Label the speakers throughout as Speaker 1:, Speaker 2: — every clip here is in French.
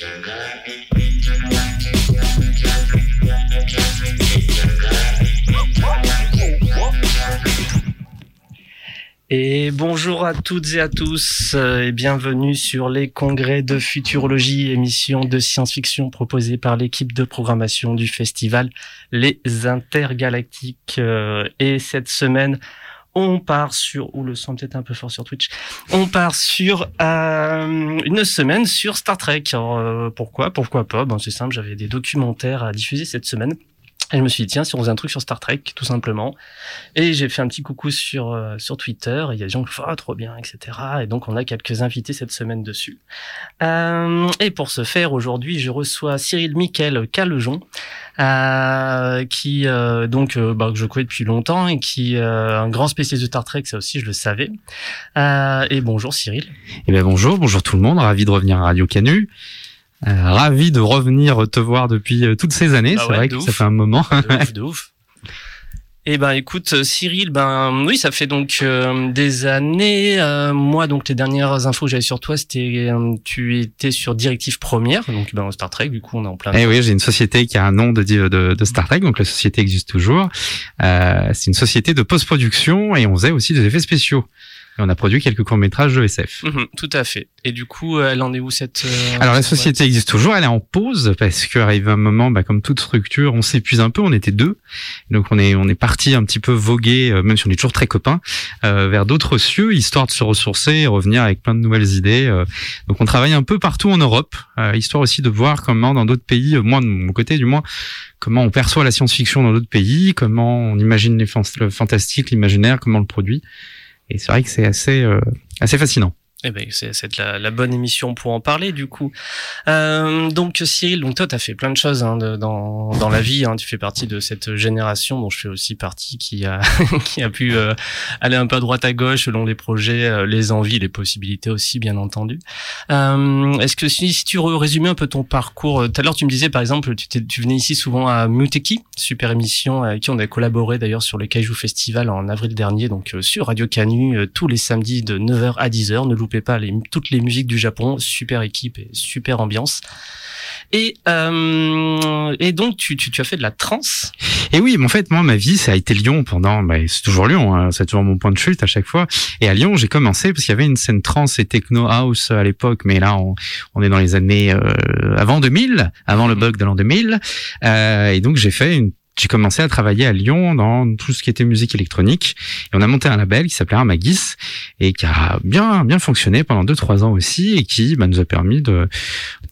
Speaker 1: Et bonjour à toutes et à tous euh, et bienvenue sur les congrès de futurologie, émission de science-fiction proposée par l'équipe de programmation du festival Les Intergalactiques. Euh, Et cette semaine, on part sur, ou le son peut-être un peu fort sur Twitch, on part sur euh, une semaine sur Star Trek. Alors, euh, pourquoi? Pourquoi pas? Ben c'est simple, j'avais des documentaires à diffuser cette semaine. Et je me suis dit, tiens, si on faisait un truc sur Star Trek, tout simplement. Et j'ai fait un petit coucou sur, euh, sur Twitter. Il y a des gens qui font, ah, trop bien, etc. Et donc, on a quelques invités cette semaine dessus. Euh, et pour ce faire, aujourd'hui, je reçois Cyril Miquel Calejon, euh, qui, euh, donc, euh, bah, que je connais depuis longtemps et qui est un grand spécialiste de Star Trek, ça aussi, je le savais. Euh, et bonjour, Cyril.
Speaker 2: Eh bien bonjour, bonjour tout le monde, ravi de revenir à Radio Canu. Euh, ravi de revenir te voir depuis euh, toutes ces années,
Speaker 1: Ah
Speaker 2: c'est
Speaker 1: ouais,
Speaker 2: vrai que
Speaker 1: ouf.
Speaker 2: ça fait un moment.
Speaker 1: de ouf, de ouf. Eh ben, écoute, euh, Cyril, ben oui, ça fait donc euh, des années. euh, moi, donc les dernières infos que j'avais sur toi, c'était euh, tu étais sur Directive Première, donc ben Star Trek. Du coup, on est en plein.
Speaker 2: Eh oui, j'ai une société qui a un nom de, de, de Star Trek, donc la société existe toujours. Euh, c'est une société de post-production et on faisait aussi des effets spéciaux. Et on a produit quelques courts-métrages de SF.
Speaker 1: Mhm, tout à fait. Et du coup, elle en est où cette euh,
Speaker 2: Alors la société existe toujours, elle est en pause parce qu'arrive un moment, bah, comme toute structure, on s'épuise un peu. On était deux, donc on est on est parti un petit peu voguer, euh, même si on est toujours très copains, euh, vers d'autres cieux, histoire de se ressourcer et revenir avec plein de nouvelles idées. euh. donc on travaille un peu partout en Europe, euh, histoire aussi de voir comment dans d'autres pays, euh, moi de mon côté du moins, comment on perçoit la science-fiction dans d'autres pays, comment on imagine les le fantastique, l'imaginaire, comment on le produit. Et c'est vrai que c'est assez euh, assez fascinant.
Speaker 1: Eh ben, c'est la, la bonne émission pour en parler du coup. Euh, donc Cyril, donc toi t'as fait plein de choses hein, de- dans dans la vie. Hein, tu fais partie de cette génération dont je fais aussi partie qui a qui a pu euh, aller un peu à droite à gauche selon les projets, euh, les envies, les possibilités aussi bien entendu. Euh, Est-ce que si, si tu résumais un peu ton parcours, euh, tout à l'heure tu me disais par exemple tu, tu venais ici souvent à Muteki, super émission avec qui on a collaboré d'ailleurs sur le Kaiju Festival en avril dernier, donc euh, sur Radio Canu euh, tous les samedis de 9h à 10h. Ne loupez pas les, toutes les musiques du Japon, super équipe et super ambiance. Et, euh, et donc tu, tu, tu as fait de la trance.
Speaker 2: Et oui, mais en fait, moi, ma vie, ça a été Lyon pendant, bah, c'est toujours Lyon, hein, c'est toujours mon point de chute à chaque fois. Et à Lyon, j'ai commencé parce qu'il y avait une scène trance et techno house à l'époque, mais là, on, on est dans les années euh, avant 2000, avant le bug de l'an 2000. Euh, et donc, j'ai fait une j'ai commencé à travailler à Lyon dans tout ce qui était musique électronique et on a monté un label qui s'appelait Armagis et qui a bien bien fonctionné pendant deux trois ans aussi et qui bah, nous a permis de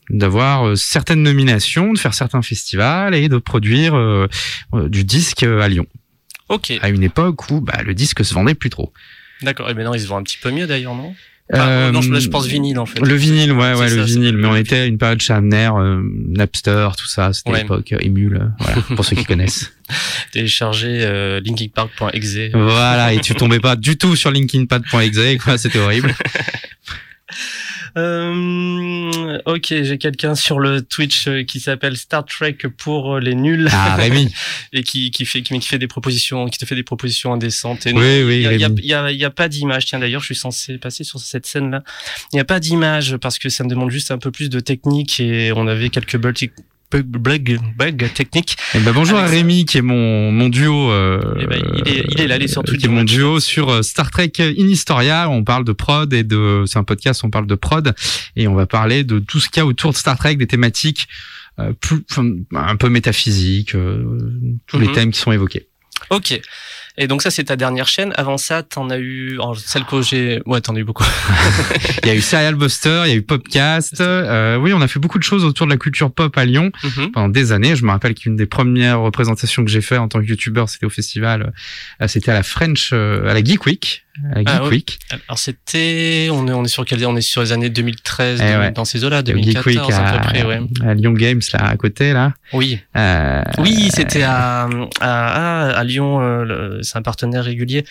Speaker 2: d'avoir euh, certaines nominations, de faire certains festivals et de produire euh, euh, du disque à Lyon
Speaker 1: Ok,
Speaker 2: à une époque où bah, le disque se vendait plus trop.
Speaker 1: d'accord. Et maintenant ils se vendent un petit peu mieux d'ailleurs, non? Enfin,
Speaker 2: Euh,
Speaker 1: Non, je, je pense vinyle en fait.
Speaker 2: Le vinyle, ouais, ouais,
Speaker 1: ça,
Speaker 2: le vinyle.
Speaker 1: le-
Speaker 2: Mais on était à une période chez Amner, euh, Napster, tout ça. C'était
Speaker 1: Ouais.
Speaker 2: l'époque euh, Emule, euh, voilà, pour ceux qui connaissent.
Speaker 1: Télécharger euh, linkingpark.exe.
Speaker 2: Voilà, et tu tombais pas du tout sur linkinpad.exe, quoi, c'était horrible.
Speaker 1: Euh, ok, j'ai quelqu'un sur le Twitch euh, qui s'appelle Star Trek pour euh, les nuls
Speaker 2: Ah, Rémi.
Speaker 1: et qui, qui fait qui, qui fait des propositions, qui te fait des propositions indécentes. Et
Speaker 2: Oui, oui,
Speaker 1: il y a, y y y pas d'image. Tiens, d'ailleurs, je suis censé passer sur cette scène-là. Il n'y a pas d'image parce que ça me demande juste un peu plus de technique et on avait quelques bugs, bug, bug technique.
Speaker 2: Eh ben, bonjour à
Speaker 1: Avec.
Speaker 2: Rémi qui est mon, mon duo. euh,
Speaker 1: Eh ben, il est- il est là, il est sur
Speaker 2: euh. Qui est mon duo sur euh, Star Trek In Historia. On parle de prod et de. C'est un podcast. On parle de prod et on va parler de tout ce qu'il y a autour de Star Trek, des thématiques euh, plus, un peu métaphysiques, euh, tous les
Speaker 1: Mhm.
Speaker 2: thèmes qui sont évoqués.
Speaker 1: Ok. Et donc ça, c'est ta dernière chaîne. Avant ça, t'en as eu, alors, celle que j'ai, ouais, t'en as eu beaucoup.
Speaker 2: Il y a eu Serial Buster, il y a eu Popcast. Euh, oui, on a fait beaucoup de choses autour de la culture pop à Lyon.
Speaker 1: Mhm.
Speaker 2: pendant des années. Je me rappelle qu'une des premières représentations que j'ai fait en tant que youtubeur, c'était au festival, euh, c'était à la French, euh, à la Geek Week. Geek
Speaker 1: Ah oui.
Speaker 2: Week.
Speaker 1: Alors c'était, on est, on est sur quel, on est sur les années 2013,
Speaker 2: Eh ouais.
Speaker 1: dans ces eaux-là,
Speaker 2: Le Geek
Speaker 1: 2014
Speaker 2: Week
Speaker 1: à
Speaker 2: à,
Speaker 1: peu près, ouais.
Speaker 2: à Lyon Games, là, à côté, là.
Speaker 1: Oui.
Speaker 2: Euh,
Speaker 1: Oui, c'était à, à, à, Lyon, euh, c'est un partenaire régulier.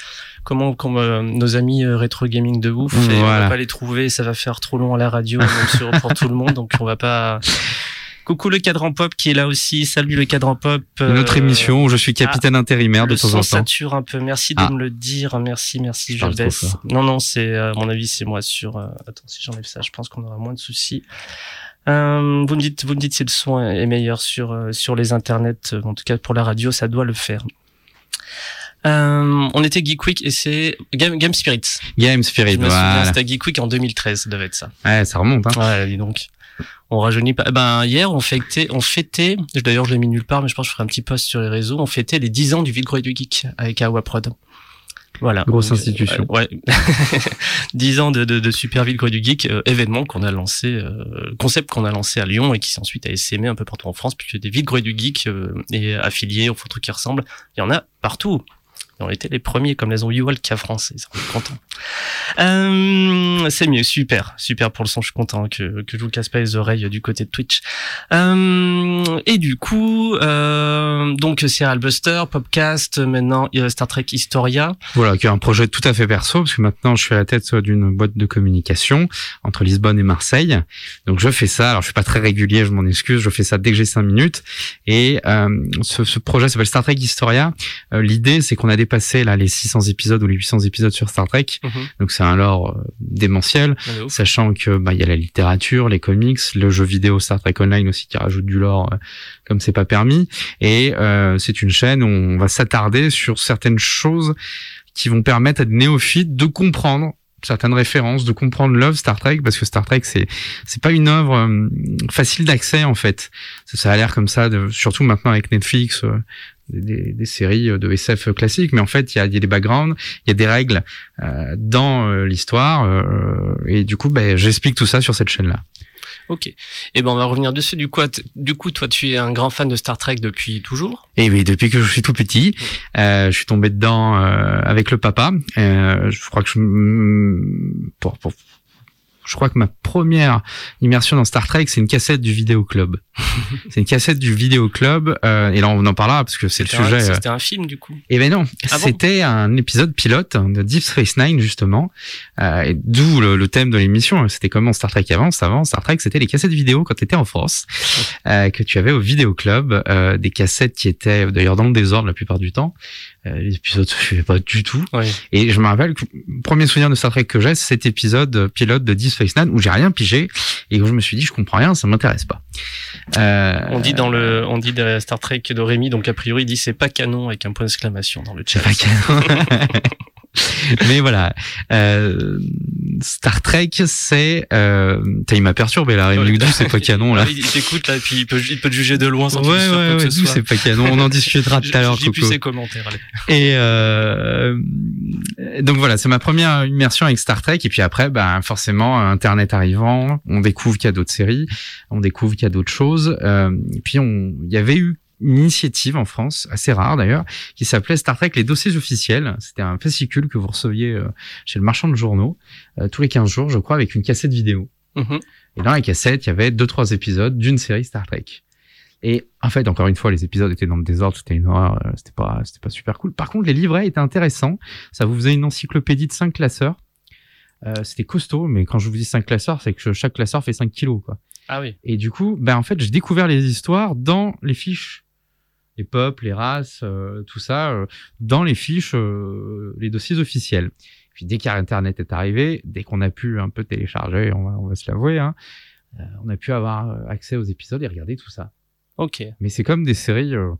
Speaker 1: Comment, comme euh, nos amis euh, rétro gaming de ouf, et on
Speaker 2: Voilà.
Speaker 1: va pas les trouver, ça va faire trop long à la radio, même sur, pour tout le monde, donc on va pas. Coucou le cadran pop qui est là aussi. Salut le cadran pop.
Speaker 2: Une autre
Speaker 1: Euh,
Speaker 2: émission où je suis capitaine intérimaire de temps en temps.
Speaker 1: sature un peu. Merci de
Speaker 2: Ah.
Speaker 1: me le dire. Merci, merci.
Speaker 2: Je
Speaker 1: baisse. Non, non, c'est euh, à mon avis, c'est moi sur. euh, attends, si j'enlève ça, je pense qu'on aura moins de soucis. Euh, vous me dites, vous me dites si le son est meilleur sur sur les internets. En tout cas, pour la radio, ça doit le faire. Euh, on était Geek Week et c'est Game, Game Spirits.
Speaker 2: Game Spirit, voilà.
Speaker 1: c'était Geek Week en 2013, ça devait être ça.
Speaker 2: Ouais, ça remonte, hein.
Speaker 1: Ouais, dis donc. On rajeunit pas. Eh Ben, hier, on fêtait, on fêtait, d'ailleurs, je l'ai mis nulle part, mais je pense que je ferai un petit post sur les réseaux, on fêtait les 10 ans du Vide du Geek avec Awa Prod. Voilà.
Speaker 2: Grosse institution.
Speaker 1: euh, Ouais. 10 ans de, de, de Super Vide du Geek, euh, événement qu'on a lancé, euh, concept qu'on a lancé à Lyon et qui s'est ensuite a essaimé un peu partout en France, puisque des Vide du Geek euh, et affiliés aux trucs qui ressemblent, il y en a partout. On était les premiers, comme les ont eu Walk à France, ils sont contents. Euh, c'est mieux, super, super pour le son, je suis content que, que je vous casse pas les oreilles du côté de Twitch. Euh, et du coup, euh, donc Serial Buster, Popcast, maintenant euh, Star Trek Historia.
Speaker 2: Voilà, qui est un projet tout à fait perso, parce que maintenant je suis à la tête d'une boîte de communication entre Lisbonne et Marseille. Donc je fais ça, alors je suis pas très régulier, je m'en excuse, je fais ça dès que j'ai cinq minutes. Et euh, ce, ce projet s'appelle Star Trek Historia. Euh, L'idée, c'est qu'on a dépassé là les 600 épisodes ou les 800 épisodes sur Star Trek. Donc c'est un lore euh, démentiel,
Speaker 1: ouf.
Speaker 2: sachant que bah il y a la littérature, les comics, le jeu vidéo Star Trek Online aussi qui rajoute du lore euh, comme c'est pas permis. Et euh, c'est une chaîne où on va s'attarder sur certaines choses qui vont permettre à des néophytes de comprendre certaines références, de comprendre l'œuvre Star Trek, parce que Star Trek c'est c'est pas une œuvre euh, facile d'accès en fait. Ça, ça a l'air comme ça, de, surtout maintenant avec Netflix, euh, des, des- séries de SF classiques, mais en fait il y a, y a des backgrounds, il y a des règles euh, dans euh, l'histoire, euh, et du coup ben, j'explique tout ça sur cette chaîne là.
Speaker 1: Ok. Et ben on va revenir dessus. Du coup, du coup, toi, tu es un grand fan de Star Trek depuis toujours?
Speaker 2: Et oui, depuis que je suis tout petit, euh, je suis tombé dedans euh, avec le papa. Euh, je crois que je, pour, pour- je crois que ma première immersion dans Star Trek, c'est une cassette du vidéo club. c'est une cassette du vidéo club, euh, et là on en parlera parce que c'est le sujet. euh,
Speaker 1: C'était un film, du coup.
Speaker 2: Eh ben non,
Speaker 1: Ah bon
Speaker 2: c'était un épisode pilote de Deep Space Nine justement, euh, et d'où le, le thème de l'émission. C'était comment Star Trek avance. Avant Star Trek, c'était les cassettes vidéo quand tu étais en France, euh, que tu avais au vidéo club, euh, des cassettes qui étaient d'ailleurs dans le désordre la plupart du temps. Euh, les épisodes je suivaient pas du tout.
Speaker 1: Oui.
Speaker 2: Et je me rappelle que le premier souvenir de Star Trek que j'ai, c'est cet épisode pilote de Deep Space Nine où j'ai rien pigé et où je me suis dit je comprends rien, ça m'intéresse pas. Euh,
Speaker 1: On dit dans le, on dit de Star Trek de Rémi, donc a priori, il dit c'est pas canon avec un point d'exclamation dans le chat.
Speaker 2: C'est pas canon. Mais voilà, euh, Star Trek, c'est. Euh, il m'a perturbé là.
Speaker 1: Ouais.
Speaker 2: Rémi D'où c'est pas canon là?
Speaker 1: Il t'écoute là, puis il peut, il peut te juger de loin sans
Speaker 2: Ouais, ouais, ouais.
Speaker 1: soit.
Speaker 2: c'est pas canon. On en discutera tout à l'heure,
Speaker 1: J'ai plus ses commentaires. allez.
Speaker 2: Et euh, donc voilà, c'est ma première immersion avec Star Trek. Et puis après, ben forcément, Internet arrivant, on découvre qu'il y a d'autres séries, on découvre qu'il y a d'autres choses. Euh, et puis on, il y avait eu une initiative en France, assez rare d'ailleurs, qui s'appelait Star Trek les dossiers officiels. C'était un fascicule que vous receviez euh, chez le marchand de journaux euh, tous les 15 jours, je crois, avec une cassette vidéo.
Speaker 1: Mhm.
Speaker 2: Et dans la cassette, il y avait deux trois épisodes d'une série Star Trek. Et en fait, encore une fois, les épisodes étaient dans le désordre, c'était une horreur, euh, c'était pas, c'était pas super cool. Par contre, les livrets étaient intéressants. Ça vous faisait une encyclopédie de cinq classeurs. Euh, c'était costaud, mais quand je vous dis cinq classeurs, c'est que chaque classeur fait 5 kilos, quoi.
Speaker 1: Ah oui.
Speaker 2: Et du coup, ben en fait, j'ai découvert les histoires dans les fiches, les peuples, les races, euh, tout ça, euh, dans les fiches, euh, les dossiers officiels. Puis dès qu'Internet est arrivé, dès qu'on a pu un peu télécharger, on va, on va se l'avouer, hein, euh, on a pu avoir euh, accès aux épisodes et regarder tout ça.
Speaker 1: Ok.
Speaker 2: Mais c'est comme des séries, euh,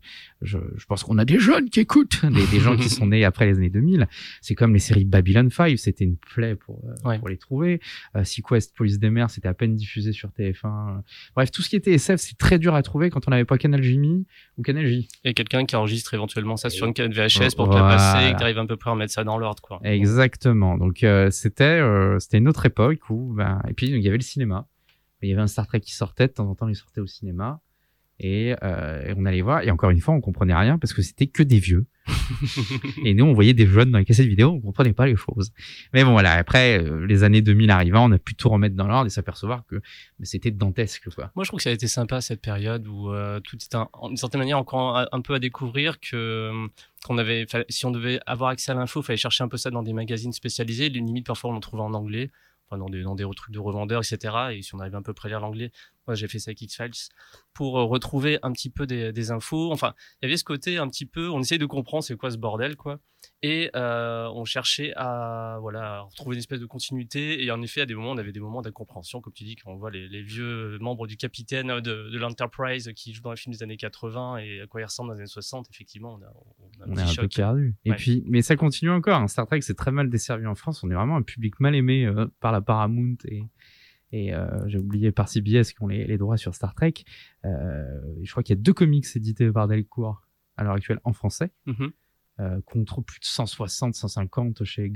Speaker 2: je, je pense qu'on a des jeunes qui écoutent, des, des gens qui sont nés après les années 2000. C'est comme les séries Babylon 5, c'était une plaie pour, euh,
Speaker 1: Ouais.
Speaker 2: pour les trouver. Euh, Sequest, Police des mers, c'était à peine diffusé sur TF1. Bref, tout ce qui était SF, c'est très dur à trouver quand on n'avait pas Canal Jimmy ou Canal J.
Speaker 1: Et quelqu'un qui enregistre éventuellement ça sur une VHS
Speaker 2: Voilà.
Speaker 1: pour te la passer et que t'arrives un peu près à remettre ça dans l'ordre, quoi.
Speaker 2: Exactement. Donc euh, c'était euh, c'était une autre époque où ben et puis il y avait le cinéma. Il y avait un Star Trek qui sortait de temps en temps, il sortait au cinéma et, euh, et on allait voir et encore une fois on comprenait rien parce que c'était que des vieux et nous on voyait des jeunes dans les cassettes vidéo, on comprenait pas les choses. Mais bon voilà, après euh, les années 2000 arrivant, on a pu tout remettre dans l'ordre et s'apercevoir que c'était dantesque quoi.
Speaker 1: Moi, je trouve que ça a été sympa cette période où euh, tout était d'une certaine manière encore un, un peu à découvrir que qu'on avait, si on devait avoir accès à l'info, il fallait chercher un peu ça dans des magazines spécialisés. Les limites, parfois, on en trouvait en anglais, enfin dans des dans des trucs de revendeurs, etc. Et si on arrivait un peu près à lire l'anglais, moi j'ai fait ça avec X-Files pour euh, retrouver un petit peu des, des infos. Enfin, il y avait ce côté un petit peu, on essayait de comprendre c'est quoi ce bordel, quoi. Et euh, on cherchait à voilà à retrouver une espèce de continuité. Et en effet, à des moments, on avait des moments d'incompréhension, comme tu dis, quand on voit les, les vieux membres du capitaine de, de l'Enterprise qui jouent dans les films des années 80 et à quoi ils ressemblent dans les années 60. Effectivement, on a, on a un
Speaker 2: On est
Speaker 1: petit
Speaker 2: un peu
Speaker 1: choc.
Speaker 2: perdu. Et puis, mais ça continue encore. hein. Star Trek, c'est très mal desservi en France. On est vraiment un public mal aimé euh, par la Paramount et, et euh, j'ai oublié par CBS qui ont les, les droits sur Star Trek. Euh, je crois qu'il y a deux comics édités par Delcourt à l'heure actuelle en français,
Speaker 1: Mhm.
Speaker 2: euh, contre plus de 160, 150 chez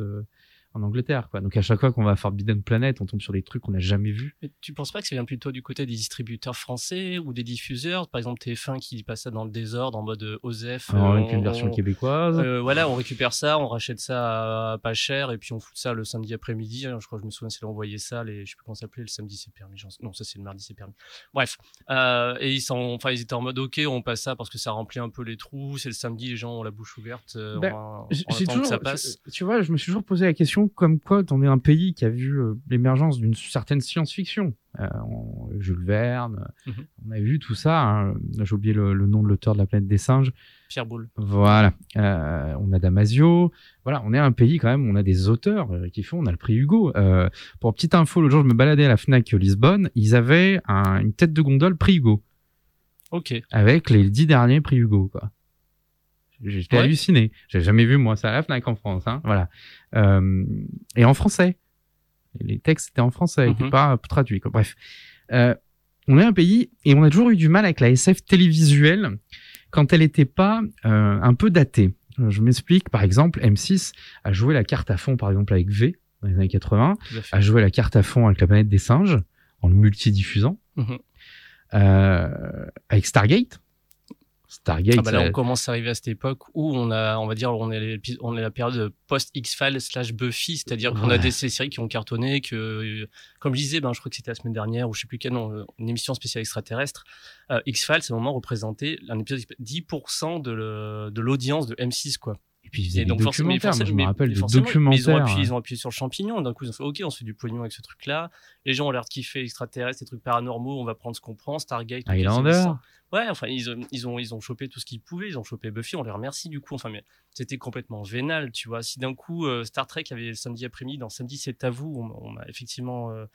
Speaker 2: euh, en Angleterre. Quoi. Donc à chaque fois qu'on va à Forbidden Planet, on tombe sur des trucs qu'on n'a jamais vus.
Speaker 1: Mais tu penses pas que ça vient plutôt du côté des distributeurs français ou des diffuseurs? Par exemple, TF1 qui passe ça dans le désordre en mode euh, OSEF.
Speaker 2: Alors,
Speaker 1: euh,
Speaker 2: avec une
Speaker 1: on-
Speaker 2: version
Speaker 1: on-
Speaker 2: québécoise.
Speaker 1: Euh, voilà, on récupère ça, on rachète ça à pas cher et puis on fout ça le samedi après-midi. hein, Je crois que je me souviens, c'est là on voyait ça, les, je sais plus comment ça s'appelait, le samedi c'est permis. Non, ça c'est le mardi c'est permis. Bref, euh, et ils sont, enfin ils étaient en mode ok, on passe ça parce que ça remplit un peu les trous. C'est le samedi, les gens ont la bouche ouverte.
Speaker 2: Ben,
Speaker 1: en
Speaker 2: j'ai
Speaker 1: attendant que
Speaker 2: toujours,
Speaker 1: ça passe.
Speaker 2: tu vois, je me suis toujours posé la question comme quoi on est un pays qui a vu euh, l'émergence d'une certaine science-fiction. Euh, on- Jules Verne,
Speaker 1: Mhm.
Speaker 2: on a vu tout ça. hein. J'ai oublié le, le nom de l'auteur de La planète des singes.
Speaker 1: Pierre Boulle.
Speaker 2: Voilà. Euh, on a Damasio. Voilà, on est un pays quand même. On a des auteurs qui font. On a le prix Hugo. Pour petite info, l'autre jour, je me baladais à la Fnac Lisbonne. Ils avaient un- une tête de gondole prix Hugo
Speaker 1: Ok.
Speaker 2: avec les dix derniers prix Hugo, quoi. J'étais
Speaker 1: Ouais.
Speaker 2: halluciné. J'ai jamais vu, moi, ça à la FNAC en France, hein. Voilà. Euh, et en français. Les textes étaient en français,
Speaker 1: Mhm.
Speaker 2: étaient pas traduits, quoi. Bref. Euh, on est un pays, et on a toujours eu du mal avec la SF télévisuelle quand elle n'était pas euh, un peu datée. Euh, Je m'explique. Par exemple, M6 a joué la carte à fond, par exemple, avec V, dans les années 80
Speaker 1: Tout à fait.
Speaker 2: a joué la carte à fond avec la planète des singes en le multidiffusant
Speaker 1: Mhm.
Speaker 2: euh, avec Stargate. Stargate,
Speaker 1: Ah bah là, on commence à arriver à cette époque où on a, on va dire, on est, on est la période post X-Files slash Buffy, c'est-à-dire qu'on a des ces séries qui ont cartonné, que, euh, comme je disais, ben, je crois que c'était la semaine dernière ou je sais plus quelle, non, euh, une émission spéciale extraterrestre. Euh, X-Files, à un moment, représentait un épisode 10% de le- de l'audience de M6, quoi.
Speaker 2: Et puis ils faisaient
Speaker 1: Et
Speaker 2: des
Speaker 1: donc mais
Speaker 2: documentaires. Je me rappelle des
Speaker 1: forcément, mais ils ont
Speaker 2: documentaires.
Speaker 1: appuyé, ils ont appuyé sur le champignon. D'un coup, ils ont fait OK, on se fait du pognon avec ce truc-là. Les gens ont l'air de kiffer extraterrestres, des trucs paranormaux. On va prendre ce qu'on prend. Stargate,
Speaker 2: Highlander.
Speaker 1: ça. Ouais, enfin, ils, ont- ils ont, ils ont chopé tout ce qu'ils pouvaient. Ils ont chopé Buffy. On les remercie du coup. Enfin, mais c'était complètement vénal, tu vois. Si d'un coup euh, Star Trek avait le samedi après-midi, dans Samedi c'est à vous, on, on a effectivement. euh,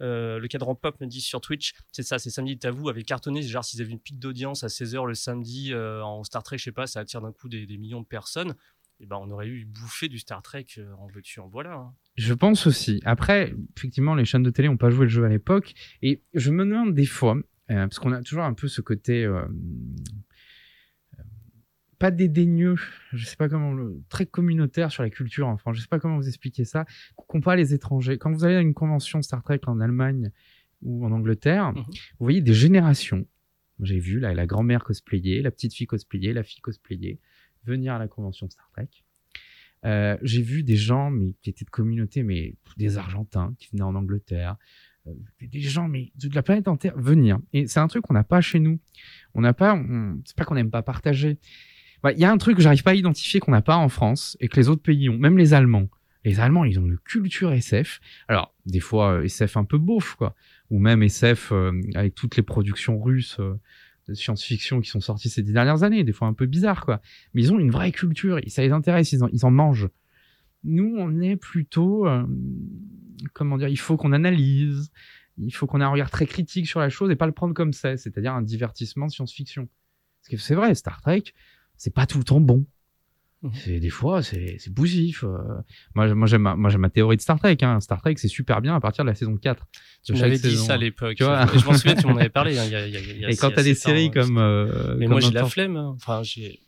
Speaker 1: le cadran pop me dit sur Twitch, c'est ça, c'est samedi à vous avait cartonné, genre s'ils avaient une pic d'audience à 16h le samedi euh, en Star Trek, je sais pas, ça attire d'un coup des, millions de personnes, et ben on aurait eu bouffé du Star Trek euh, en veux-tu, voilà. hein.
Speaker 2: Je pense aussi. Après, effectivement, les chaînes de télé n'ont pas joué le jeu à l'époque. Et je me demande des fois, euh, parce qu'on a toujours un peu ce côté euh, euh, pas dédaigneux, je sais pas comment le très communautaire sur la culture en France. Je sais pas comment vous expliquer ça. Qu'on pas les étrangers. Quand vous allez à une convention Star Trek en Allemagne ou en Angleterre,
Speaker 1: Mhm.
Speaker 2: vous voyez des générations. J'ai vu là, la grand-mère cosplayer, la petite fille cosplayer, la fille cosplayer venir à la convention Star Trek. Euh, j'ai vu des gens mais qui étaient de communauté, mais des Argentins qui venaient en Angleterre, euh, des gens mais de la planète entière venir. Et c'est un truc qu'on n'a pas chez nous. On n'a pas, c'est pas qu'on n'aime pas partager. Bah, Il y a un truc que j'arrive pas à identifier qu'on n'a pas en France et que les autres pays ont, même les Allemands. Les Allemands, ils ont une culture SF. Alors, des fois, euh, SF un peu beauf, quoi. Ou même SF euh, avec toutes les productions russes euh, de science-fiction qui sont sorties ces dix dernières années. Des fois un peu bizarre, quoi. Mais ils ont une vraie culture. Ça les intéresse. Ils en, ils en mangent. Nous, on est plutôt, comment dire, il faut qu'on analyse. il faut qu'on ait un regard très critique sur la chose et pas le prendre comme c'est, c'est-à-dire un divertissement de science-fiction. Parce que c'est vrai, Star Trek, c'est pas tout le temps bon.
Speaker 1: Mhm.
Speaker 2: C'est des fois, c'est c'est bousif. euh. Moi, moi j'aime ma, moi j'aime ma théorie de Star Trek. Hein. Star Trek, c'est super bien à partir de la saison 4.
Speaker 1: Tu
Speaker 2: de
Speaker 1: m'avais
Speaker 2: chaque
Speaker 1: dit ça à l'époque.
Speaker 2: Tu vois
Speaker 1: je m'en souviens, tu m'en avais parlé. hein, il y a- il y a-
Speaker 2: Et quand t'as des séries
Speaker 1: hein,
Speaker 2: comme, euh,
Speaker 1: Mais
Speaker 2: comme
Speaker 1: moi, j'ai la flemme. hein. Enfin, j'ai.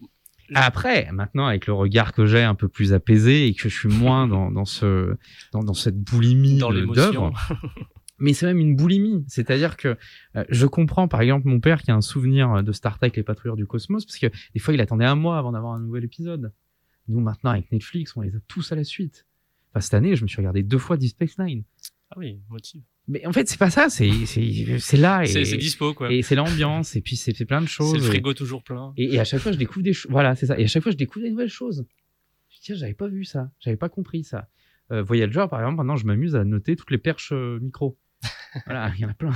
Speaker 2: Après, maintenant, avec le regard que j'ai un peu plus apaisé et que je suis moins dans, dans ce, dans, dans cette boulimie d'œuvres, mais c'est même une boulimie. C'est-à-dire que euh, je comprends, par exemple, mon père qui a un souvenir de Star Trek, les patrouilleurs du cosmos, parce que des fois, il attendait un mois avant d'avoir un nouvel épisode. Nous, maintenant, avec Netflix, on les a tous à la suite. Enfin, cette année, je me suis regardé deux fois Deep Space Nine.
Speaker 1: Ah oui, motive.
Speaker 2: Mais en fait, c'est pas ça. C'est, là
Speaker 1: C'est
Speaker 2: et,
Speaker 1: c'est dispo, quoi.
Speaker 2: et c'est l'ambiance et puis c'est, plein de choses.
Speaker 1: C'est le
Speaker 2: et-
Speaker 1: frigo toujours plein.
Speaker 2: et, et à chaque fois, je découvre des choses. Voilà, c'est ça. Et à chaque fois, je découvre des nouvelles choses. Je dis, tiens, j'avais pas vu ça. J'avais pas compris ça. Euh, Voyager, par exemple, maintenant, je m'amuse à noter toutes les perches euh, micro. Voilà, il y en a plein.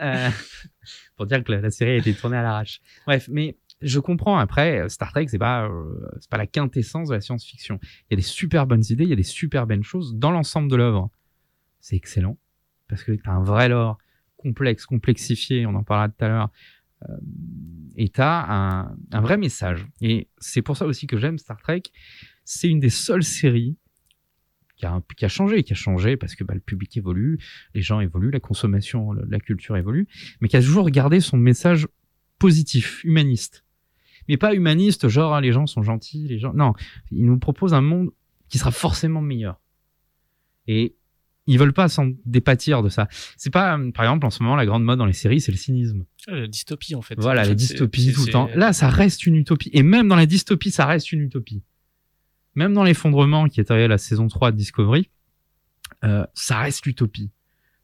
Speaker 2: Euh, pour dire que la, série a été tournée à l'arrache. Bref, mais je comprends. Après, euh, Star Trek, c'est pas, euh, pas la quintessence de la science-fiction. Il y a des super bonnes idées, il y a des super bonnes choses dans l'ensemble de l'œuvre. C'est excellent parce que t'as un vrai lore complexe, complexifié. On en parlera tout à l'heure et t'as un, un vrai message. Et c'est pour ça aussi que j'aime Star Trek. C'est une des seules séries qui a, qui a changé, qui a changé parce que bah, le public évolue, les gens évoluent, la consommation, la culture évolue, mais qui a toujours gardé son message positif, humaniste. Mais pas humaniste, genre ah, les gens sont gentils, les gens. Non, il nous propose un monde qui sera forcément meilleur. Et ils veulent pas s'en dépâtir de ça. C'est pas, euh, par exemple, en ce moment, la grande mode dans les séries, c'est le cynisme.
Speaker 1: Ah, La dystopie, en fait.
Speaker 2: Voilà,
Speaker 1: En
Speaker 2: la dystopie tout le temps. Là, ça reste une utopie. Et même dans la dystopie, ça reste une utopie. Même dans l'effondrement qui est arrivé à la saison 3 de Discovery, euh, ça reste l'utopie.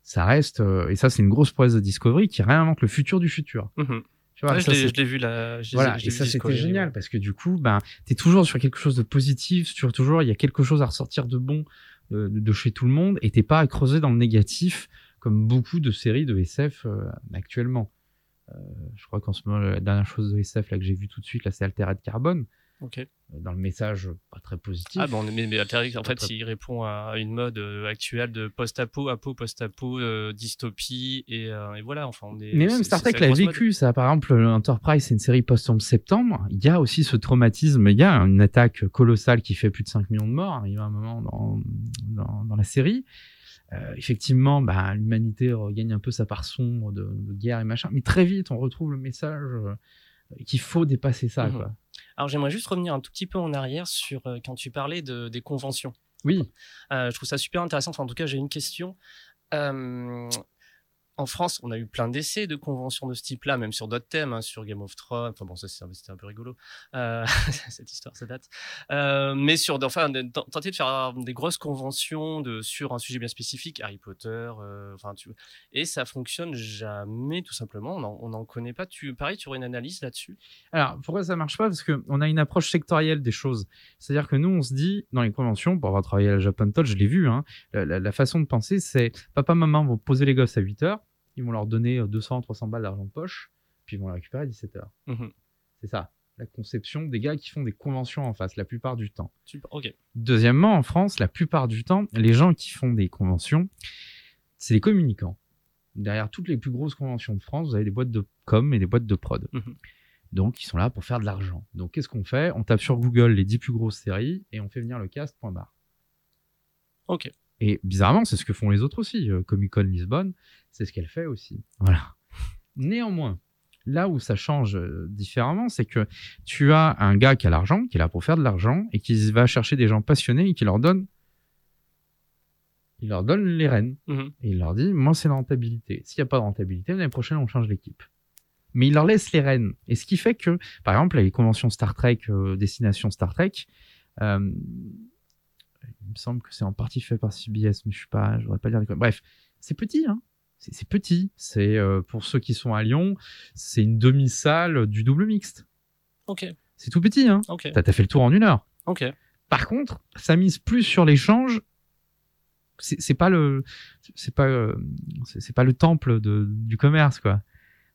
Speaker 2: Ça reste, euh, et ça, c'est une grosse prouesse de Discovery qui réinvente le futur du futur.
Speaker 1: Mhm.
Speaker 2: Tu vois,
Speaker 1: Ouais,
Speaker 2: ça,
Speaker 1: je l'ai- vu là.
Speaker 2: voilà, et ça c'était génial
Speaker 1: ouais.
Speaker 2: parce que du coup, ben, t'es toujours sur quelque chose de positif, sur toujours il y a quelque chose à ressortir de bon de, de chez tout le monde, et t'es pas à creuser dans le négatif comme beaucoup de séries de SF euh, actuellement. Je crois qu'en ce moment, la dernière chose de SF là que j'ai vu tout de suite là, c'est Altered Carbone, Euh, dans le message pas très positif.
Speaker 1: Ah bon, mais, mais Alterix, en fait,
Speaker 2: très-
Speaker 1: il répond à une mode euh, actuelle de post-apo, apo, post-apo, euh, dystopie, et, euh, et voilà, enfin, on est...
Speaker 2: Mais même Star Trek
Speaker 1: la mode.
Speaker 2: vécu, ça. Par exemple, le Enterprise, c'est une série post-11 septembre. Il y a aussi ce traumatisme. Il y a une attaque colossale qui fait plus de 5 millions de morts. Il y a un moment dans, dans, dans la série. Euh, effectivement, bah, l'humanité regagne un peu sa part sombre de, de guerre et machin. Mais très vite, on retrouve le message qu'il faut dépasser ça.
Speaker 1: Mhm.
Speaker 2: Quoi.
Speaker 1: Alors, j'aimerais juste revenir un tout petit peu en arrière sur euh, quand tu parlais de, des conventions.
Speaker 2: Oui,
Speaker 1: Euh, je trouve ça super intéressant. Enfin, en tout cas, j'ai une question. En France, on a eu plein d'essais de conventions de ce type-là, même sur d'autres thèmes, hein, sur Game of Thrones. Enfin bon, ça c'était un peu rigolo. Euh, cette histoire, ça date. Euh, mais sur, enfin, tenter de faire des grosses conventions sur un sujet bien spécifique, Harry Potter. euh, Enfin, tu et ça fonctionne jamais, tout simplement. On en- on n'en connaît pas. Tu, pareil, tu aurais une analyse là-dessus?
Speaker 2: Alors, pourquoi ça marche pas? Parce que on a une approche sectorielle des choses. C'est-à-dire que nous, on se dit, dans les conventions, pour avoir travaillé à la Japan Touch, je l'ai vu, hein, la, la- la façon de penser, c'est papa, maman vont poser les gosses à 8 heures, ils vont leur donner euh, 200, 300 balles d'argent de poche, puis ils vont les récupérer à 17 heures.
Speaker 1: Mhm.
Speaker 2: C'est ça, la conception des gars qui font des conventions en face, la plupart du temps.
Speaker 1: Ok.
Speaker 2: Deuxièmement, en France, la plupart du temps, les gens qui font des conventions, c'est des communicants. Derrière toutes les plus grosses conventions de France, vous avez des boîtes de com et des boîtes de prod.
Speaker 1: Mhm.
Speaker 2: Donc, ils sont là pour faire de l'argent. Donc, qu'est-ce qu'on fait? On tape sur Google les 10 plus grosses séries et on fait venir le cast, point barre.
Speaker 1: Ok.
Speaker 2: Et bizarrement, c'est ce que font les autres aussi. Euh, Comic Con Lisbonne, c'est ce qu'elle fait aussi. Voilà. Néanmoins, là où ça change euh, différemment, c'est que tu as un gars qui a l'argent, qui est là pour faire de l'argent, et qui va chercher des gens passionnés et qui leur donne, il leur donne les rênes.
Speaker 1: Mhm.
Speaker 2: Et il leur dit, moi, c'est la rentabilité. S'il n'y a pas de rentabilité, l'année prochaine, on change l'équipe. Mais il leur laisse les rênes. Et ce qui fait que, par exemple, les conventions Star Trek, euh, destination Star Trek, euh, il me semble que c'est en partie fait par CBS, mais je suis pas, je voudrais pas dire. Bref, c'est petit, hein. C'est petit. C'est euh, pour ceux qui sont à Lyon, c'est une demi-salle du double mixte.
Speaker 1: Ok.
Speaker 2: C'est tout petit, hein.
Speaker 1: Ok.
Speaker 2: T'as fait le tour en une heure.
Speaker 1: Ok.
Speaker 2: Par contre, ça mise plus sur l'échange. C'est c'est pas le, c'est pas, euh, c'est pas le temple de, du commerce, quoi.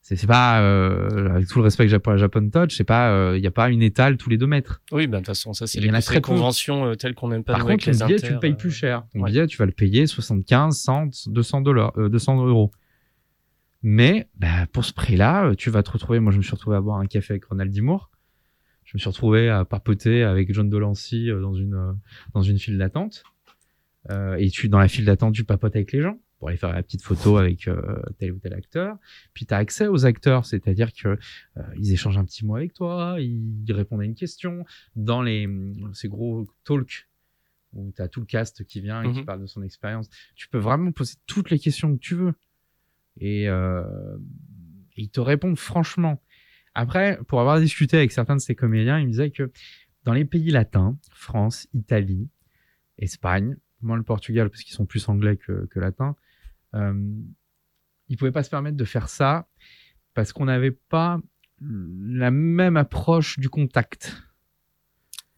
Speaker 2: C'est c'est pas, euh, avec tout le respect que j'ai pour la Japan Touch, c'est pas, il y a pas une étale tous les deux mètres.
Speaker 1: Oui, ben de toute façon, ça c'est les,
Speaker 2: très
Speaker 1: conventions euh, telles qu'on n'aime pas
Speaker 2: Par contre,
Speaker 1: les
Speaker 2: billet, tu le payes
Speaker 1: euh,
Speaker 2: plus cher. Ton
Speaker 1: ouais.
Speaker 2: billet, tu vas le payer 75, 100, 200 dollars, euh, 200 euros. Mais bah, pour ce prix-là, euh, tu vas te retrouver. Moi, je me suis retrouvé à boire un café avec Ronald Dimour. Je me suis retrouvé à papoter avec John Delancey euh, dans une euh, dans une file d'attente. Euh, et tu dans la file d'attente, tu papotes avec les gens pour aller faire la petite photo avec euh, tel ou tel acteur. Puis tu as accès aux acteurs, c'est-à-dire que euh, ils échangent un petit mot avec toi, ils répondent à une question. Dans les ces gros talks où tu as tout le cast qui vient et qui
Speaker 1: Mhm.
Speaker 2: parle de son expérience, tu peux vraiment poser toutes les questions que tu veux. Et, euh, et ils te répondent franchement. Après, pour avoir discuté avec certains de ces comédiens, ils me disaient que dans les pays latins, France, Italie, Espagne, moins le Portugal parce qu'ils sont plus anglais que, que latins, ils pouvaient pas se permettre de faire ça parce qu'on n'avait pas la même approche du contact.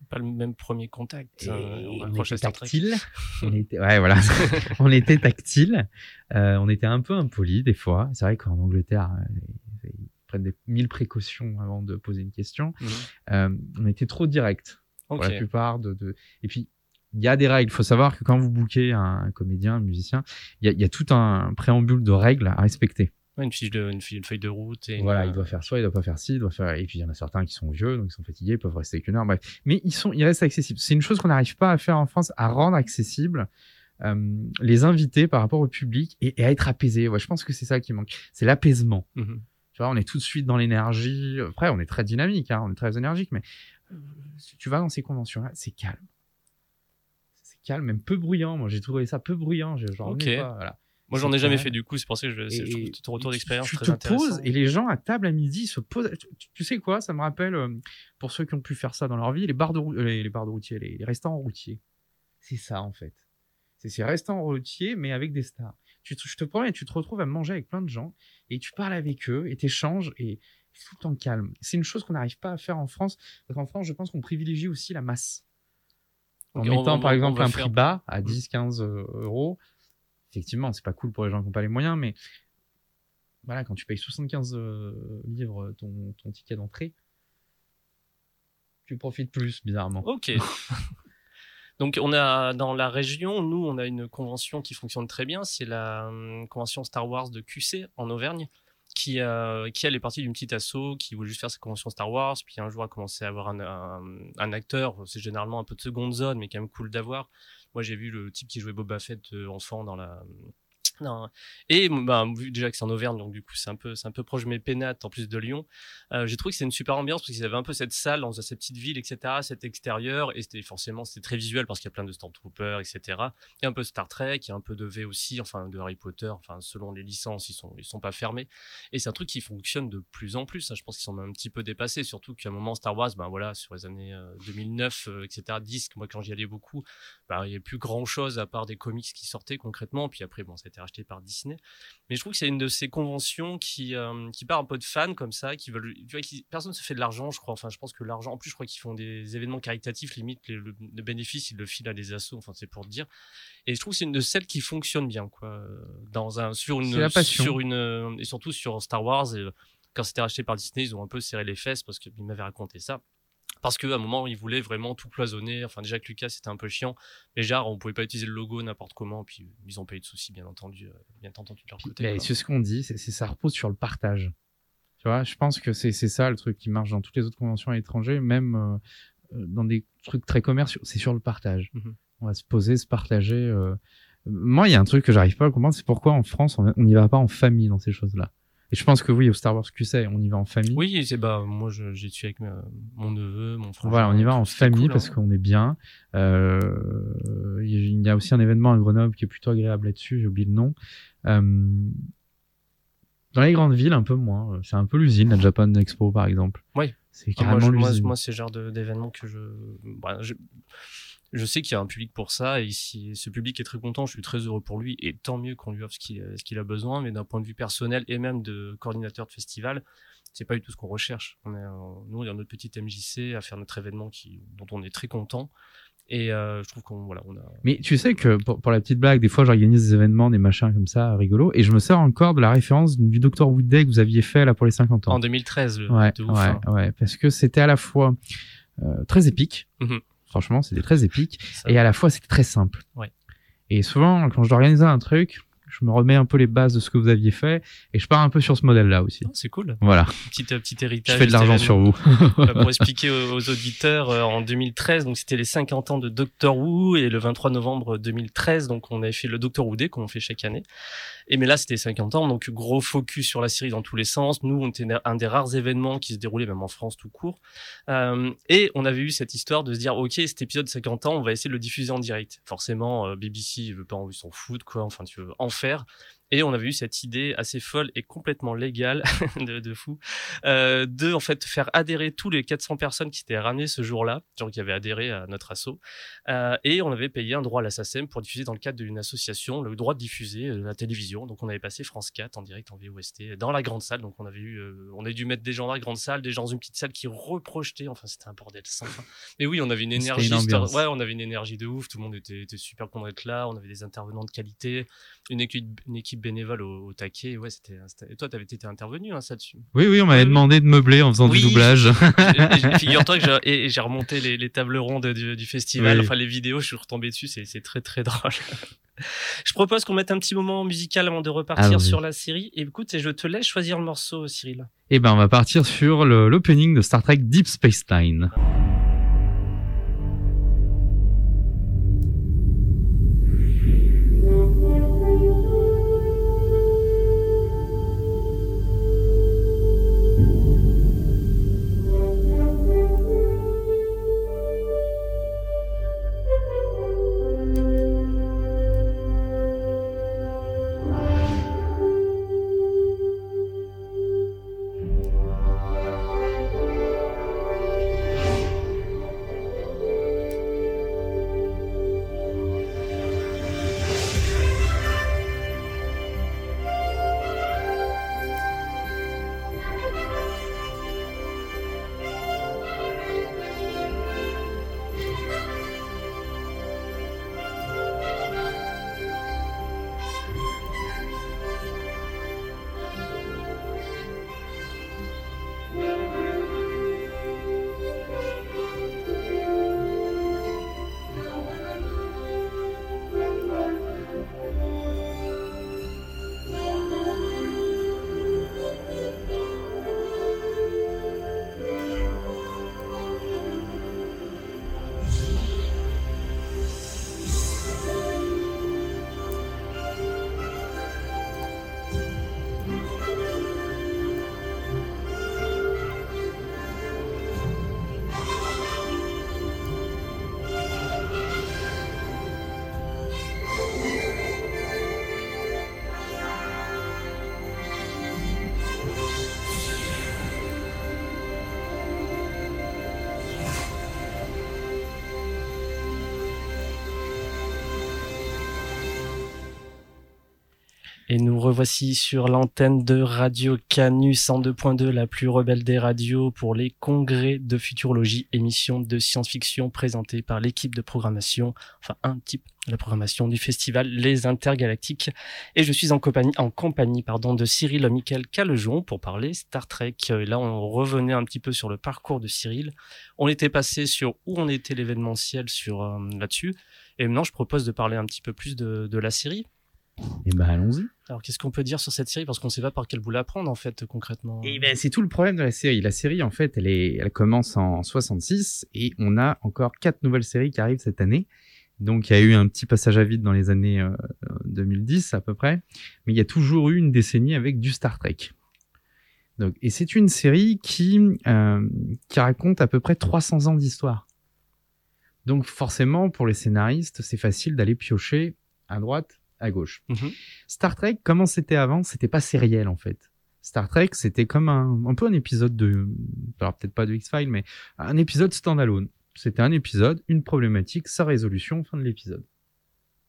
Speaker 1: Pas le même premier contact.
Speaker 2: Et
Speaker 1: euh,
Speaker 2: on était tactile. on était, ouais, voilà. on était tactile. Euh, on était un peu impoli des fois. C'est vrai qu'en Angleterre, euh, ils, ils prennent des mille précautions avant de poser une question.
Speaker 1: Mhm.
Speaker 2: Euh, on était trop direct pour la plupart de, de... Et puis, il y a des règles. Il faut savoir que quand vous bookez un, comédien, un musicien, il y a, il y a tout un préambule de règles à respecter.
Speaker 1: Ouais, une, fiche de, une, fiche- une feuille de route. Et
Speaker 2: Voilà,
Speaker 1: une-
Speaker 2: il doit faire ça, il doit pas faire ci, il doit faire. Et puis il y en a certains qui sont vieux, donc ils sont fatigués, ils peuvent rester qu'une heure. Bref, mais ils sont, ils restent accessibles. C'est une chose qu'on n'arrive pas à faire en France, à rendre accessible euh, les invités par rapport au public et, et à être apaisé. Ouais, je pense que c'est ça qui manque. C'est l'apaisement.
Speaker 1: Mhm.
Speaker 2: Tu vois, on est tout de suite dans l'énergie. Après, on est très dynamique, hein, on est très énergique, mais euh, si tu vas dans ces conventions-là, c'est calme. Calme, même peu bruyant. Moi, j'ai trouvé ça peu bruyant. Je- J'en
Speaker 1: Ok.
Speaker 2: revenais pas. Voilà.
Speaker 1: Moi, j'en ai jamais fait du coup, c'est pour ça que je, je trouve ton retour
Speaker 2: et
Speaker 1: d'expérience
Speaker 2: tu
Speaker 1: très
Speaker 2: te
Speaker 1: intéressant.
Speaker 2: poses et les gens à table à midi se posent. Tu, tu sais quoi? Ça me rappelle, euh, pour ceux qui ont pu faire ça dans leur vie, les bars de, euh, les, les bars de routiers, les, les restaurants routiers. C'est ça en fait. C'est ces restaurants routiers, mais avec des stars. Tu, te- je te promets, tu te retrouves à manger avec plein de gens et tu parles avec eux et t'échanges et tout le temps calme. C'est une chose qu'on n'arrive pas à faire en France parce qu'en France, je pense qu'on privilégie aussi la masse. En mettant par exemple un
Speaker 1: faire-
Speaker 2: prix bas à
Speaker 1: Mm.
Speaker 2: 10-15 euros, effectivement, c'est pas cool pour les gens qui n'ont pas les moyens, mais voilà, quand tu payes 75 euh, livres ton, ton ticket d'entrée, tu profites plus, bizarrement.
Speaker 1: Ok. Donc on a dans la région, nous on a une convention qui fonctionne très bien, c'est la hum, convention Star Wars de QC en Auvergne, qui, euh, qui d'une petite asso qui voulait juste faire sa convention Star Wars, puis un jour a commencé à avoir un, un, un acteur, c'est généralement un peu de seconde zone, mais quand même cool d'avoir. Moi j'ai vu le type qui jouait Boba Fett euh, enfant dans la non. Et bah, déjà que c'est en Auvergne, donc du coup c'est un peu c'est un peu proche de mes pénates en plus de Lyon. Euh, j'ai trouvé que c'est une super ambiance parce qu'ils avaient un peu cette salle dans cette petite ville, etc., cet extérieur, et c'était forcément c'était très visuel parce qu'il y a plein de Stormtroopers, etc. Il y a un peu Star Trek, il y a un peu de V aussi, enfin de Harry Potter, enfin selon les licences ils sont ils sont pas fermés. Et c'est un truc qui fonctionne de plus en plus. hein. Je pense qu'ils sont un petit peu dépassés, surtout qu'à un moment Star Wars, ben voilà, sur les années euh, 2009, euh, etc., 10, moi quand j'y allais beaucoup, bah, il y a plus grand chose à part des comics qui sortaient concrètement. Puis après, bon, été racheté par Disney. Mais je trouve que c'est une de ces conventions qui, euh, qui part un peu de fans comme ça, qui veulent, tu vois, qui, personne se fait de l'argent, je crois. Enfin, je pense que l'argent, en plus, je crois qu'ils font des événements caritatifs, limite, les- le, le bénéfice, ils le filent à des assos. Enfin, c'est pour te dire. Et je trouve que c'est une de celles qui fonctionne bien, quoi. euh, Dans un, sur une,
Speaker 2: la
Speaker 1: sur une, euh, et surtout sur Star Wars. Et, euh, quand c'était racheté par Disney, ils ont un peu serré les fesses parce qu'ils m'avaient raconté ça. Parce qu'à un moment, ils voulaient vraiment tout cloisonner. Enfin, déjà que Lucas, c'était un peu chiant. Mais genre, on pouvait pas utiliser le logo n'importe comment. Puis ils ont pas eu de soucis, bien entendu, euh, bien entendu de leur côté.
Speaker 2: Mais c'est ce qu'on dit, c'est ça repose sur le partage. Tu vois, je pense que c'est ça le truc qui marche dans toutes les autres conventions à l'étranger, même euh, euh, dans des trucs très commerciaux, c'est sur le partage.
Speaker 1: Mhm.
Speaker 2: On va se poser, se partager. euh. Moi, il y a un truc que j'arrive pas à comprendre, c'est pourquoi en France on n'y va pas en famille dans ces choses-là. Et je pense que oui, au Star Wars QC, on y va en famille.
Speaker 1: Oui, c'est bah moi j'ai tué avec mon neveu, mon frère.
Speaker 2: Voilà, on y va en famille
Speaker 1: hein.
Speaker 2: parce qu'on est bien. Euh, Il y a aussi un événement à Grenoble qui est plutôt agréable là-dessus, j'ai oublié le nom. Euh, dans les grandes villes, un peu moins. C'est un peu l'usine, la Japan Expo par exemple.
Speaker 1: Oui.
Speaker 2: C'est
Speaker 1: Ah, moi,
Speaker 2: carrément
Speaker 1: je- moi,
Speaker 2: l'usine.
Speaker 1: moi, c'est le genre d'événement que je, bah, je, je sais qu'il y a un public pour ça et si ce public est très content, je suis très heureux pour lui et tant mieux qu'on lui offre ce qu'il ce qu'il a besoin. Mais d'un point de vue personnel et même de coordinateur de festival, c'est pas du tout ce qu'on recherche. On est, nous, il y a notre petite MJC à faire notre événement qui, dont on est très content. Et euh, je trouve qu'on voilà, on a.
Speaker 2: Mais tu sais que pour, pour la petite blague, des fois j'organise des événements, des machins comme ça, rigolos, et je me sers encore de la référence du Dr. Wood Day que vous aviez fait là pour les 50 ans.
Speaker 1: En 2013, le,
Speaker 2: Ouais,
Speaker 1: de ouf,
Speaker 2: ouais,
Speaker 1: hein.
Speaker 2: ouais, parce que c'était à la fois euh, très épique,
Speaker 1: Mhm.
Speaker 2: Franchement, c'était très épique,
Speaker 1: Ça-
Speaker 2: et à la fois c'était très simple.
Speaker 1: Ouais.
Speaker 2: Et souvent, quand je dois organiser un truc, je je me remets un peu les bases de ce que vous aviez fait et je pars un peu sur ce modèle-là aussi.
Speaker 1: Non, C'est cool.
Speaker 2: Voilà,
Speaker 1: Petit, euh, petit
Speaker 2: je
Speaker 1: héritage.
Speaker 2: fais de l'argent sur vous.
Speaker 1: Euh, pour expliquer aux, auditeurs, euh, en 2013, donc c'était les 50 ans de Doctor Who et le 23 novembre 2013, donc on avait fait le Doctor Who Day qu'on fait chaque année. Et mais là c'était 50 ans, donc gros focus sur la série dans tous les sens. Nous, on était un des rares événements qui se déroulait même en France tout court. Euh, et on avait eu cette histoire de se dire, ok, cet épisode 50 ans, on va essayer de le diffuser en direct. Forcément, euh, BBC veut pas, ils s'en foutent quoi. Enfin, tu veux faire. Et on avait eu cette idée assez folle et complètement légale de, de fou euh, de en fait faire adhérer tous les 400 personnes qui s'étaient ramenées ce jour-là, genre qui avaient adhéré à notre assaut, euh, et on avait payé un droit à la SACEM pour diffuser dans le cadre d'une association le droit de diffuser euh, la télévision. Donc on avait passé France 4 en direct en VOST dans la grande salle. Donc on avait eu, euh, on a dû mettre des gens dans la grande salle, des gens dans une petite salle qui reprojetaient. Enfin c'était un bordel sans fin. Mais oui, on avait une énergie.
Speaker 2: une
Speaker 1: ouais, on avait une énergie de ouf. Tout le monde était, était super content d'être là. On avait des intervenants de qualité, une équipe, une équipe bénévole au, au taquet. Ouais, c'était. Et toi, t'avais été intervenu hein, ça dessus.
Speaker 2: Oui, oui, on m'avait
Speaker 1: oui.
Speaker 2: demandé de meubler en faisant
Speaker 1: Oui.
Speaker 2: du doublage.
Speaker 1: Figure-toi que j'ai et- et j'ai remonté les, les tables rondes du, du festival,
Speaker 2: Oui.
Speaker 1: enfin les vidéos, je suis retombé dessus, c'est très très drôle. Je propose qu'on mette un petit moment musical avant de repartir
Speaker 2: Allons-y.
Speaker 1: sur la série. Et écoute, et je te laisse choisir le morceau, Cyril.
Speaker 2: Eh ben, on va partir sur l'opening de Star Trek Deep Space Nine.
Speaker 1: Et nous revoici sur l'antenne de Radio Canus en 2.2, la plus rebelle des radios pour les congrès de futurologie, émission de science-fiction présentée par l'équipe de programmation, enfin un type de la programmation du festival Les Intergalactiques. Et je suis en compagnie, en compagnie pardon, de Cyril Michael Calejon pour parler Star Trek. Et là, on revenait un petit peu sur le parcours de Cyril. On était passé sur où on était l'événementiel sur euh, là-dessus. Et maintenant, je propose de parler un petit peu plus de, de la série.
Speaker 2: Eh ben, allons-y.
Speaker 1: Alors, qu'est-ce qu'on peut dire sur cette série? Parce qu'on sait pas par quel bout la prendre, en fait, concrètement.
Speaker 2: Et ben, c'est tout le problème de la série. La série, en fait, elle, est, elle commence en 66 et on a encore quatre nouvelles séries qui arrivent cette année. Donc, il y a eu un petit passage à vide dans les années euh, 2010 à peu près, mais il y a toujours eu une décennie avec du Star Trek. Donc, et c'est une série qui, euh, qui raconte à peu près 300 ans d'histoire. Donc, forcément, pour les scénaristes, c'est facile d'aller piocher à droite, à gauche.
Speaker 1: Mhm.
Speaker 2: Star Trek, comment c'était avant? C'était pas sériel en fait. Star Trek, c'était comme un, un peu un épisode de, alors peut-être pas de X-Files, mais un épisode standalone. C'était un épisode, une problématique, sa résolution, fin de l'épisode.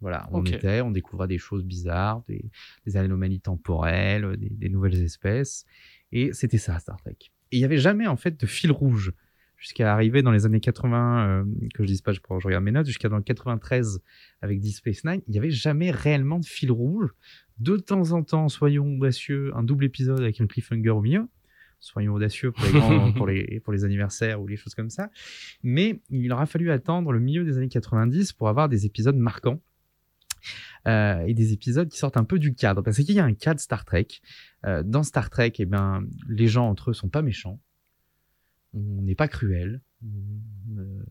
Speaker 2: Voilà, on était, on découvrait des choses bizarres, des, des anomalies temporelles, des, des nouvelles espèces, et c'était ça Star Trek. Et il y avait jamais en fait de fil rouge jusqu'à arriver dans les années 80, euh, que je dise pas, je, je regarde mes notes, jusqu'à dans le 93 avec Deep Space Nine, il n'y avait jamais réellement de fil rouge. De temps en temps, soyons audacieux, un double épisode avec un cliffhanger au milieu. Soyons audacieux pour les, grands- pour les, pour les anniversaires ou les choses comme ça. Mais il aura fallu attendre le milieu des années 90 pour avoir des épisodes marquants. euh, et des épisodes qui sortent un peu du cadre. Parce qu'il y a un cadre Star Trek. Euh, dans Star Trek, eh ben, les gens entre eux sont pas méchants. On n'est pas cruel. On euh,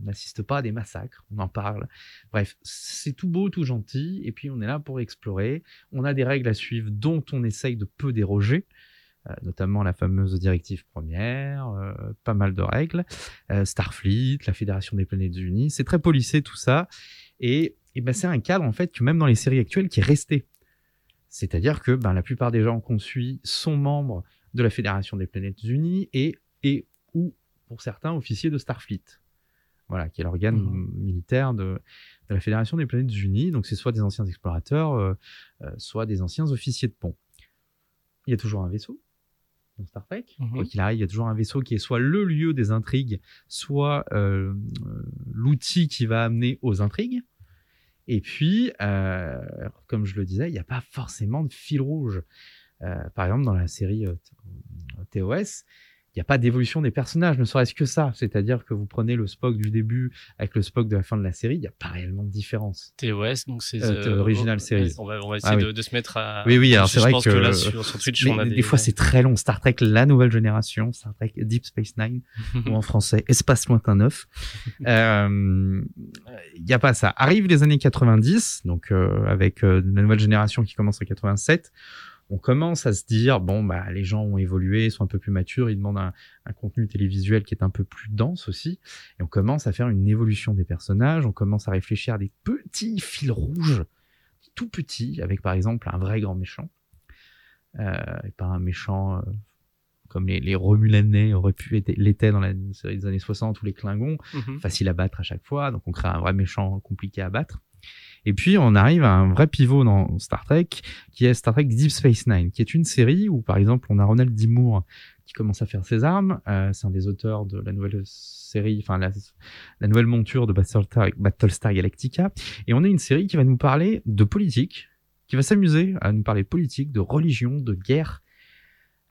Speaker 2: n'assiste pas à des massacres. On en parle. Bref, c'est tout beau, tout gentil. Et puis on est là pour explorer. On a des règles à suivre dont on essaye de peu déroger. Euh, notamment la fameuse directive première, euh, pas mal de règles, Starfleet, la Fédération des Planètes Unies, c'est très policé tout ça, et, et ben c'est un cadre en fait que même dans les séries actuelles qui est resté. C'est-à-dire que ben, la plupart des gens qu'on suit sont membres de la Fédération des Planètes Unies et ou pour certains officiers de Starfleet. Voilà, qui est l'organe
Speaker 1: Mhm.
Speaker 2: militaire de, de la Fédération des Planètes Unies. Donc c'est soit des anciens explorateurs, euh, euh, soit des anciens officiers de pont. Il y a toujours un vaisseau dans Star Trek.
Speaker 1: Mhm.
Speaker 2: Quoi qu'il arrive, il y a toujours un vaisseau qui est soit le lieu des intrigues, soit euh, l'outil qui va amener aux intrigues. Et puis, comme je le disais, il n'y a pas forcément de fil rouge. Par exemple, dans la série TOS, il n'y a pas d'évolution des personnages, ne serait-ce que ça. C'est-à-dire que vous prenez le Spock du début avec le Spock de la fin de la série, il n'y a pas réellement de différence.
Speaker 1: TOS, donc c'est
Speaker 2: Euh, original
Speaker 1: on-
Speaker 2: series.
Speaker 1: On va, on va essayer
Speaker 2: Ah oui.
Speaker 1: de, de se mettre à.
Speaker 2: Oui, oui, alors c'est vrai
Speaker 1: pense
Speaker 2: que-
Speaker 1: là sur, sur Twitch,
Speaker 2: Mais
Speaker 1: on a
Speaker 2: des,
Speaker 1: des,
Speaker 2: fois, c'est très long. Star Trek, la nouvelle génération, Star Trek Deep Space Nine, ou en français, Espace Lointain 9. Euh, Il n'y a pas ça. Arrivent les années 90, donc euh, avec euh, la nouvelle génération qui commence en 87. On commence à se dire, bon, bah, les gens ont évolué, sont un peu plus matures, ils demandent un, un contenu télévisuel qui est un peu plus dense aussi. Et on commence à faire une évolution des personnages, on commence à réfléchir à des petits fils rouges, tout petits, avec par exemple un vrai grand méchant. Euh, et pas un méchant euh, comme les, les Romulanais auraient pu l'étaient dans la série des années 60 ou les Klingons,
Speaker 1: Mhm.
Speaker 2: facile à battre à chaque fois, donc on crée un vrai méchant compliqué à battre. Et puis on arrive à un vrai pivot dans Star Trek, qui est Star Trek Deep Space Nine, qui est une série où par exemple on a Ronald D. Moore qui commence à faire ses armes. Euh, c'est un des auteurs de la nouvelle série, enfin la, nouvelle monture de Battlestar, Battlestar Galactica. Et on a une série qui va nous parler de politique, qui va s'amuser à nous parler de politique, de religion, de guerre,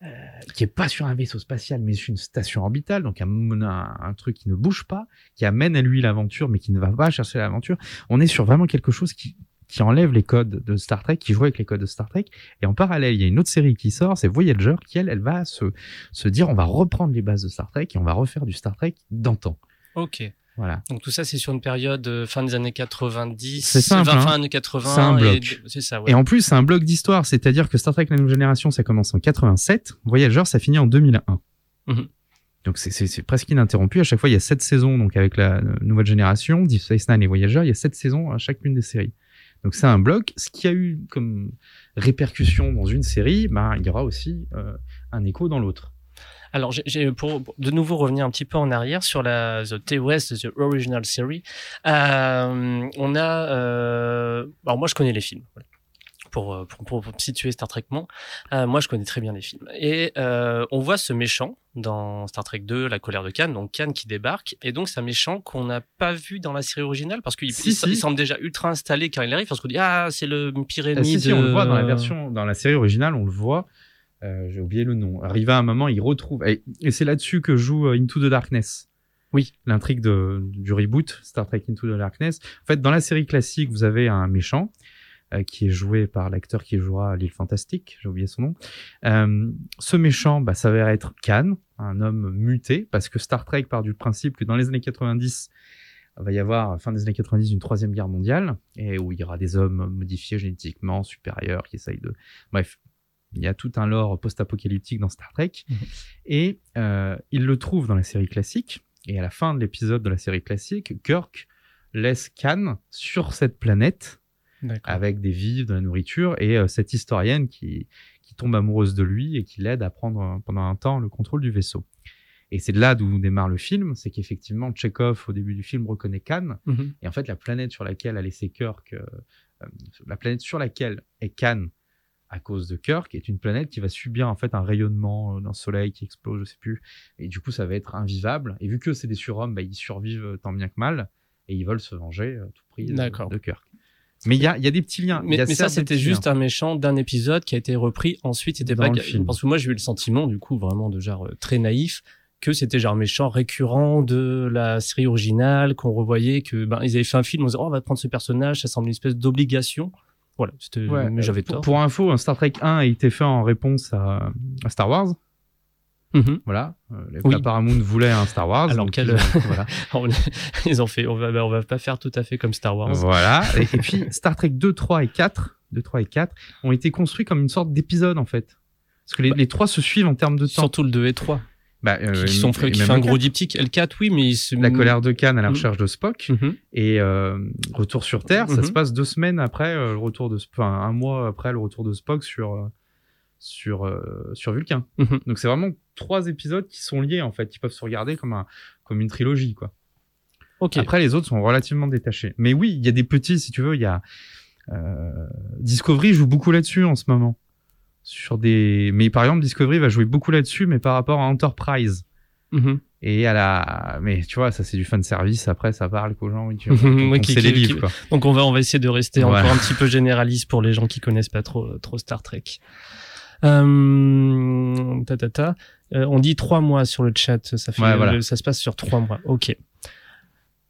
Speaker 2: euh, qui est pas sur un vaisseau spatial, mais sur une station orbitale, donc un, un, un truc qui ne bouge pas, qui amène à lui l'aventure, mais qui ne va pas chercher l'aventure. On est sur vraiment quelque chose qui, qui enlève les codes de Star Trek, qui joue avec les codes de Star Trek. Et en parallèle, il y a une autre série qui sort, c'est Voyager, qui elle, elle va se, se dire, on va reprendre les bases de Star Trek et on va refaire du Star Trek d'antan.
Speaker 1: Ok.
Speaker 2: Voilà.
Speaker 1: Donc tout ça, c'est sur une période euh, fin des années 90.
Speaker 2: C'est simple,
Speaker 1: Fin,
Speaker 2: hein.
Speaker 1: fin années 80.
Speaker 2: C'est un bloc.
Speaker 1: C'est ça, ouais.
Speaker 2: Et en plus, c'est un bloc d'histoire, c'est-à-dire que Star Trek La Nouvelle Génération, ça commence en 87, Voyager, ça finit en 2001.
Speaker 1: Mhm.
Speaker 2: Donc c'est- presque ininterrompu. À chaque fois, il y a sept saisons donc avec la euh, Nouvelle Génération, Deep Space Nine et Voyager, il y a sept saisons à chacune des séries. Donc c'est un bloc. Ce qui a eu comme répercussion dans une série, ben, il y aura aussi euh, un écho dans l'autre.
Speaker 1: Alors, j'ai- pour de nouveau revenir un petit peu en arrière sur la The TOS, The Original Series. Euh, on a, euh, alors moi je connais les films. voilà. Pour, euh, pour, pour, pour situer Star Trek euh, moi je connais très bien les films. Et euh, on voit ce méchant dans Star Trek 2, La colère de Khan, donc Khan qui débarque. Et donc c'est un méchant qu'on n'a pas vu dans la série originale parce qu'il
Speaker 2: Si,
Speaker 1: semble déjà ultra installé quand il arrive parce qu'on dit ah c'est le pire
Speaker 2: Ah, si,
Speaker 1: de...
Speaker 2: si, on le voit dans la version, dans la série originale, on le voit. Euh, J'ai oublié le nom. Arrivé à un moment, il retrouve. Et, et c'est là-dessus que joue euh, Into the Darkness.
Speaker 1: Oui.
Speaker 2: L'intrigue du reboot Star Trek Into the Darkness. En fait, dans la série classique, vous avez un méchant euh, qui est joué par l'acteur qui jouera l'île fantastique. J'ai oublié son nom. Euh, ce méchant bah, s'avère être Khan, un homme muté, parce que Star Trek part du principe que dans les années 90, il va y avoir, fin des années 90, une troisième guerre mondiale, et où il y aura des hommes modifiés génétiquement, supérieurs, qui essayent de... Bref, il y a tout un lore post-apocalyptique dans Star Trek,
Speaker 1: Mhm.
Speaker 2: et euh, il le trouve dans la série classique, et à la fin de l'épisode de la série classique, Kirk laisse Khan sur cette planète, avec des vivres, de la nourriture, et euh, cette historienne qui, qui tombe amoureuse de lui et qui l'aide à prendre euh, pendant un temps le contrôle du vaisseau. Et c'est de là d'où démarre le film, c'est qu'effectivement, Chekhov, au début du film, reconnaît Khan,
Speaker 1: Mhm.
Speaker 2: et en fait, la planète sur laquelle a laissé Kirk, euh, la planète sur laquelle est Khan à cause de Kirk, est une planète qui va subir en fait un rayonnement euh, d'un soleil qui explose, je sais plus, et du coup, ça va être invivable. Et vu que c'est des surhommes, bah, ils survivent euh, tant bien que mal, et ils veulent se venger à tout prix de, Kirk. Mais il y a, y a des petits liens.
Speaker 1: Mais, ça, c'était juste
Speaker 2: liens.
Speaker 1: un méchant d'un épisode qui a été repris ensuite. C'était pas
Speaker 2: le film.
Speaker 1: parce que moi j'ai eu le sentiment, du coup, vraiment de genre euh, très naïf, que c'était genre un méchant récurrent de la série originale, qu'on revoyait, que ben ils avaient fait un film, on disait oh, on va prendre ce personnage, ça semble une espèce d'obligation Voilà, c'était,
Speaker 2: Ouais,
Speaker 1: mais j'avais
Speaker 2: pour,
Speaker 1: tort.
Speaker 2: pour info, Star Trek 1 a été fait en réponse à, à Star Wars.
Speaker 1: Mhm.
Speaker 2: Voilà. Euh,
Speaker 1: Oui.
Speaker 2: Paramount voulait un Star Wars.
Speaker 1: Alors
Speaker 2: donc
Speaker 1: quel-
Speaker 2: ils ont- voilà.
Speaker 1: On- Ils ont fait, on va, bah, on va pas faire tout à fait comme Star Wars.
Speaker 2: Voilà. Et, et puis Star Trek 2, 3 et 4, 2, 3 et 4 ont été construits comme une sorte d'épisode en fait. Parce que les,
Speaker 1: Bah,
Speaker 2: les trois se suivent en termes de temps.
Speaker 1: Surtout le 2 et 3,
Speaker 2: Bah, euh,
Speaker 1: qui, sont,
Speaker 2: et
Speaker 1: qui fait un gros
Speaker 2: 4.
Speaker 1: diptyque. L4, oui, mais se-
Speaker 2: La colère de Khan à la
Speaker 1: Mhm.
Speaker 2: recherche de Spock
Speaker 1: Mhm.
Speaker 2: et euh, Retour sur Terre, ça se passe deux semaines après euh, le retour de, Sp- enfin un mois après le retour de Spock sur euh, sur euh, sur Vulcain.
Speaker 1: Mhm.
Speaker 2: Donc c'est vraiment trois épisodes qui sont liés en fait, qui peuvent se regarder comme un comme une trilogie quoi.
Speaker 1: Ok.
Speaker 2: Après les autres sont relativement détachés. Mais oui, il y a des petits si tu veux, il y a euh, Discovery joue beaucoup là-dessus en ce moment. Sur des mais par exemple Discovery va jouer beaucoup là-dessus mais par rapport à Enterprise
Speaker 1: Mhm.
Speaker 2: et à la mais tu vois ça c'est du fan service après ça parle qu'aux gens oui, tu
Speaker 1: Mhm,
Speaker 2: on les
Speaker 1: qui-
Speaker 2: livres quoi.
Speaker 1: Donc on va on va essayer de rester encore un petit peu généraliste pour les gens qui connaissent pas trop trop Star Trek. Euh, ta, ta, ta. Euh, on dit trois mois sur le chat, ça fait
Speaker 2: Ouais, voilà.
Speaker 1: ça se passe sur trois mois. Ok.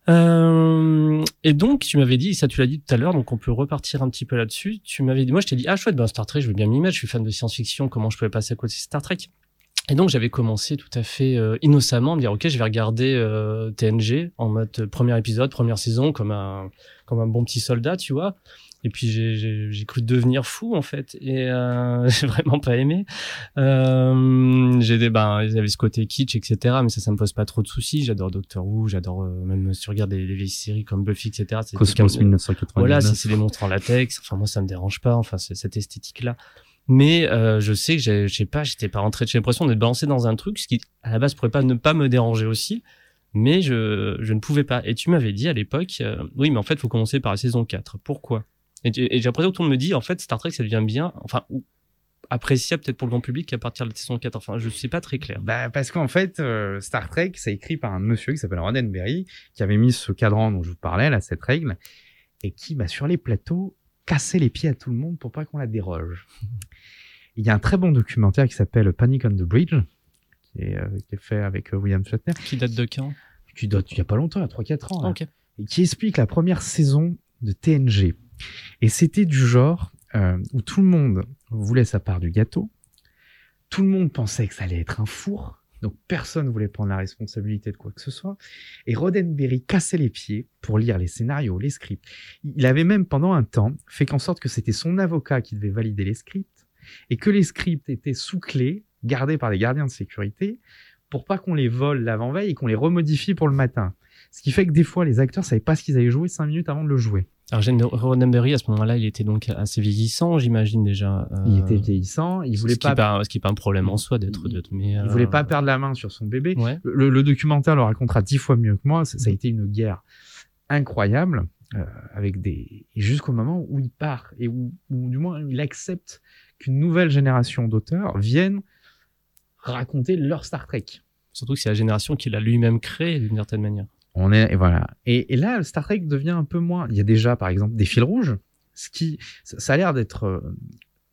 Speaker 1: Euh, et donc tu m'avais dit, ça tu l'as dit tout à l'heure, donc on peut repartir un petit peu là-dessus. Tu m'avais dit, moi je t'ai dit ah chouette, ben Star Trek, je veux bien m'y mettre, je suis fan de science-fiction, comment je pouvais passer à côté de Star Trek? Et donc j'avais commencé tout à fait euh, innocemment à me dire ok, je vais regarder euh, TNG en mode euh, premier épisode, première saison, comme un comme un bon petit soldat, tu vois. Et puis j'ai- cru devenir fou en fait et euh, j'ai vraiment pas aimé. Euh, j'ai des ben il y avait ce côté kitsch etc. Mais ça ça me pose pas trop de soucis. J'adore Doctor Who, j'adore euh, même si tu regardes des, des vieilles séries comme Buffy etc.
Speaker 2: Cosmos
Speaker 1: comme-
Speaker 2: 1999.
Speaker 1: voilà, c'est des monstres en latex, enfin moi ça me dérange pas, enfin c'est cette esthétique là. Mais euh, je sais que j'ai- je sais pas, j'étais pas rentré, j'ai l'impression d'être balancé dans un truc, ce qui à la base pourrait pas ne pas me déranger aussi, mais je je ne pouvais pas. Et tu m'avais dit à l'époque, euh, oui mais en fait faut commencer par la saison 4. Pourquoi? Et, j'ai l'impression que tout le monde me dit en fait Star Trek ça devient bien, enfin ou appréciable peut-être pour le grand public qu'à partir de la saison 4. Enfin je sais pas très clair.
Speaker 2: Bah, parce qu'en fait, euh, Star Trek, c'est écrit par un monsieur qui s'appelle Roddenberry, qui avait mis ce cadran dont je vous parlais, là, cette règle, et qui, bah, sur les plateaux, cassait les pieds à tout le monde pour pas qu'on la déroge. Il y a un très bon documentaire qui s'appelle Panic on the Bridge, qui est, euh, qui est fait avec euh, William Shatner,
Speaker 1: Qui date de quand?
Speaker 2: Qui date il y a pas longtemps, il y a 3-4 ans, là,
Speaker 1: Ok.
Speaker 2: et qui explique la première saison de TNG. Et c'était du genre euh, où tout le monde voulait sa part du gâteau, tout le monde pensait que ça allait être un four, donc personne voulait prendre la responsabilité de quoi que ce soit. Et Roddenberry cassait les pieds pour lire les scénarios, les scripts. Il avait même pendant un temps fait en sorte que c'était son avocat qui devait valider les scripts et que les scripts étaient sous clé, gardés par des gardiens de sécurité, pour pas qu'on les vole l'avant-veille et qu'on les remodifie pour le matin. Ce qui fait que des fois, les acteurs savaient pas ce qu'ils allaient jouer cinq minutes avant de le jouer.
Speaker 1: Alors Roddenberry à ce moment-là, il était donc assez vieillissant, j'imagine déjà. euh,
Speaker 2: Il était vieillissant, il voulait
Speaker 1: ce
Speaker 2: pas,
Speaker 1: ce qui est pas un problème en soi d'être.
Speaker 2: Il-
Speaker 1: d'être- mais,
Speaker 2: il
Speaker 1: euh,
Speaker 2: voulait pas perdre la main sur son bébé.
Speaker 1: Ouais.
Speaker 2: Le, le documentaire le racontera dix fois mieux que moi. Ça, ça a été une guerre incroyable, euh, avec des jusqu'au moment où il part et où, où du moins il accepte qu'une nouvelle génération d'auteurs vienne raconter leur Star Trek.
Speaker 1: Surtout que c'est la génération qu'il a lui-même créée d'une certaine manière.
Speaker 2: On est et voilà. Et, là, Star Trek devient un peu moins. Il y a déjà, par exemple, des fils rouges. Ce qui, ça, a l'air d'être. euh,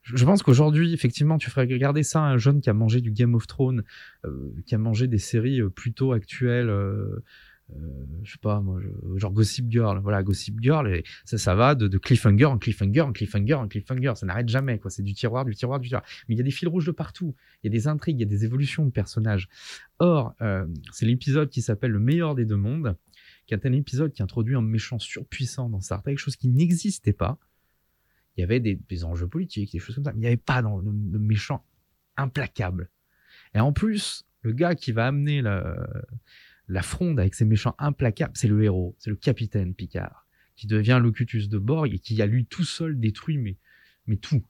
Speaker 2: je pense qu'aujourd'hui, effectivement, tu ferais regarder ça à un jeune qui a mangé du Game of Thrones, euh, qui a mangé des séries euh, plutôt actuelles. Euh, je sais pas moi genre Gossip Girl voilà Gossip Girl ça ça va de, cliffhanger en cliffhanger en cliffhanger en cliffhanger ça n'arrête jamais quoi. C'est du tiroir du tiroir du tiroir. Mais il y a des fils rouges de partout. Il y a des intrigues il y a des évolutions de personnages. Or euh, c'est l'épisode qui s'appelle le meilleur des deux mondes qui est un épisode qui introduit un méchant surpuissant dans Star Trek chose qui n'existait pas. Il y avait des, enjeux politiques des choses comme ça mais il n'y avait pas dans le, le méchant implacable. Et en plus le gars qui va amener la, la fronde avec ses méchants implacables, c'est le héros, c'est le capitaine Picard, qui devient Locutus de Borg et qui a lui tout seul détruit mais, mais tout.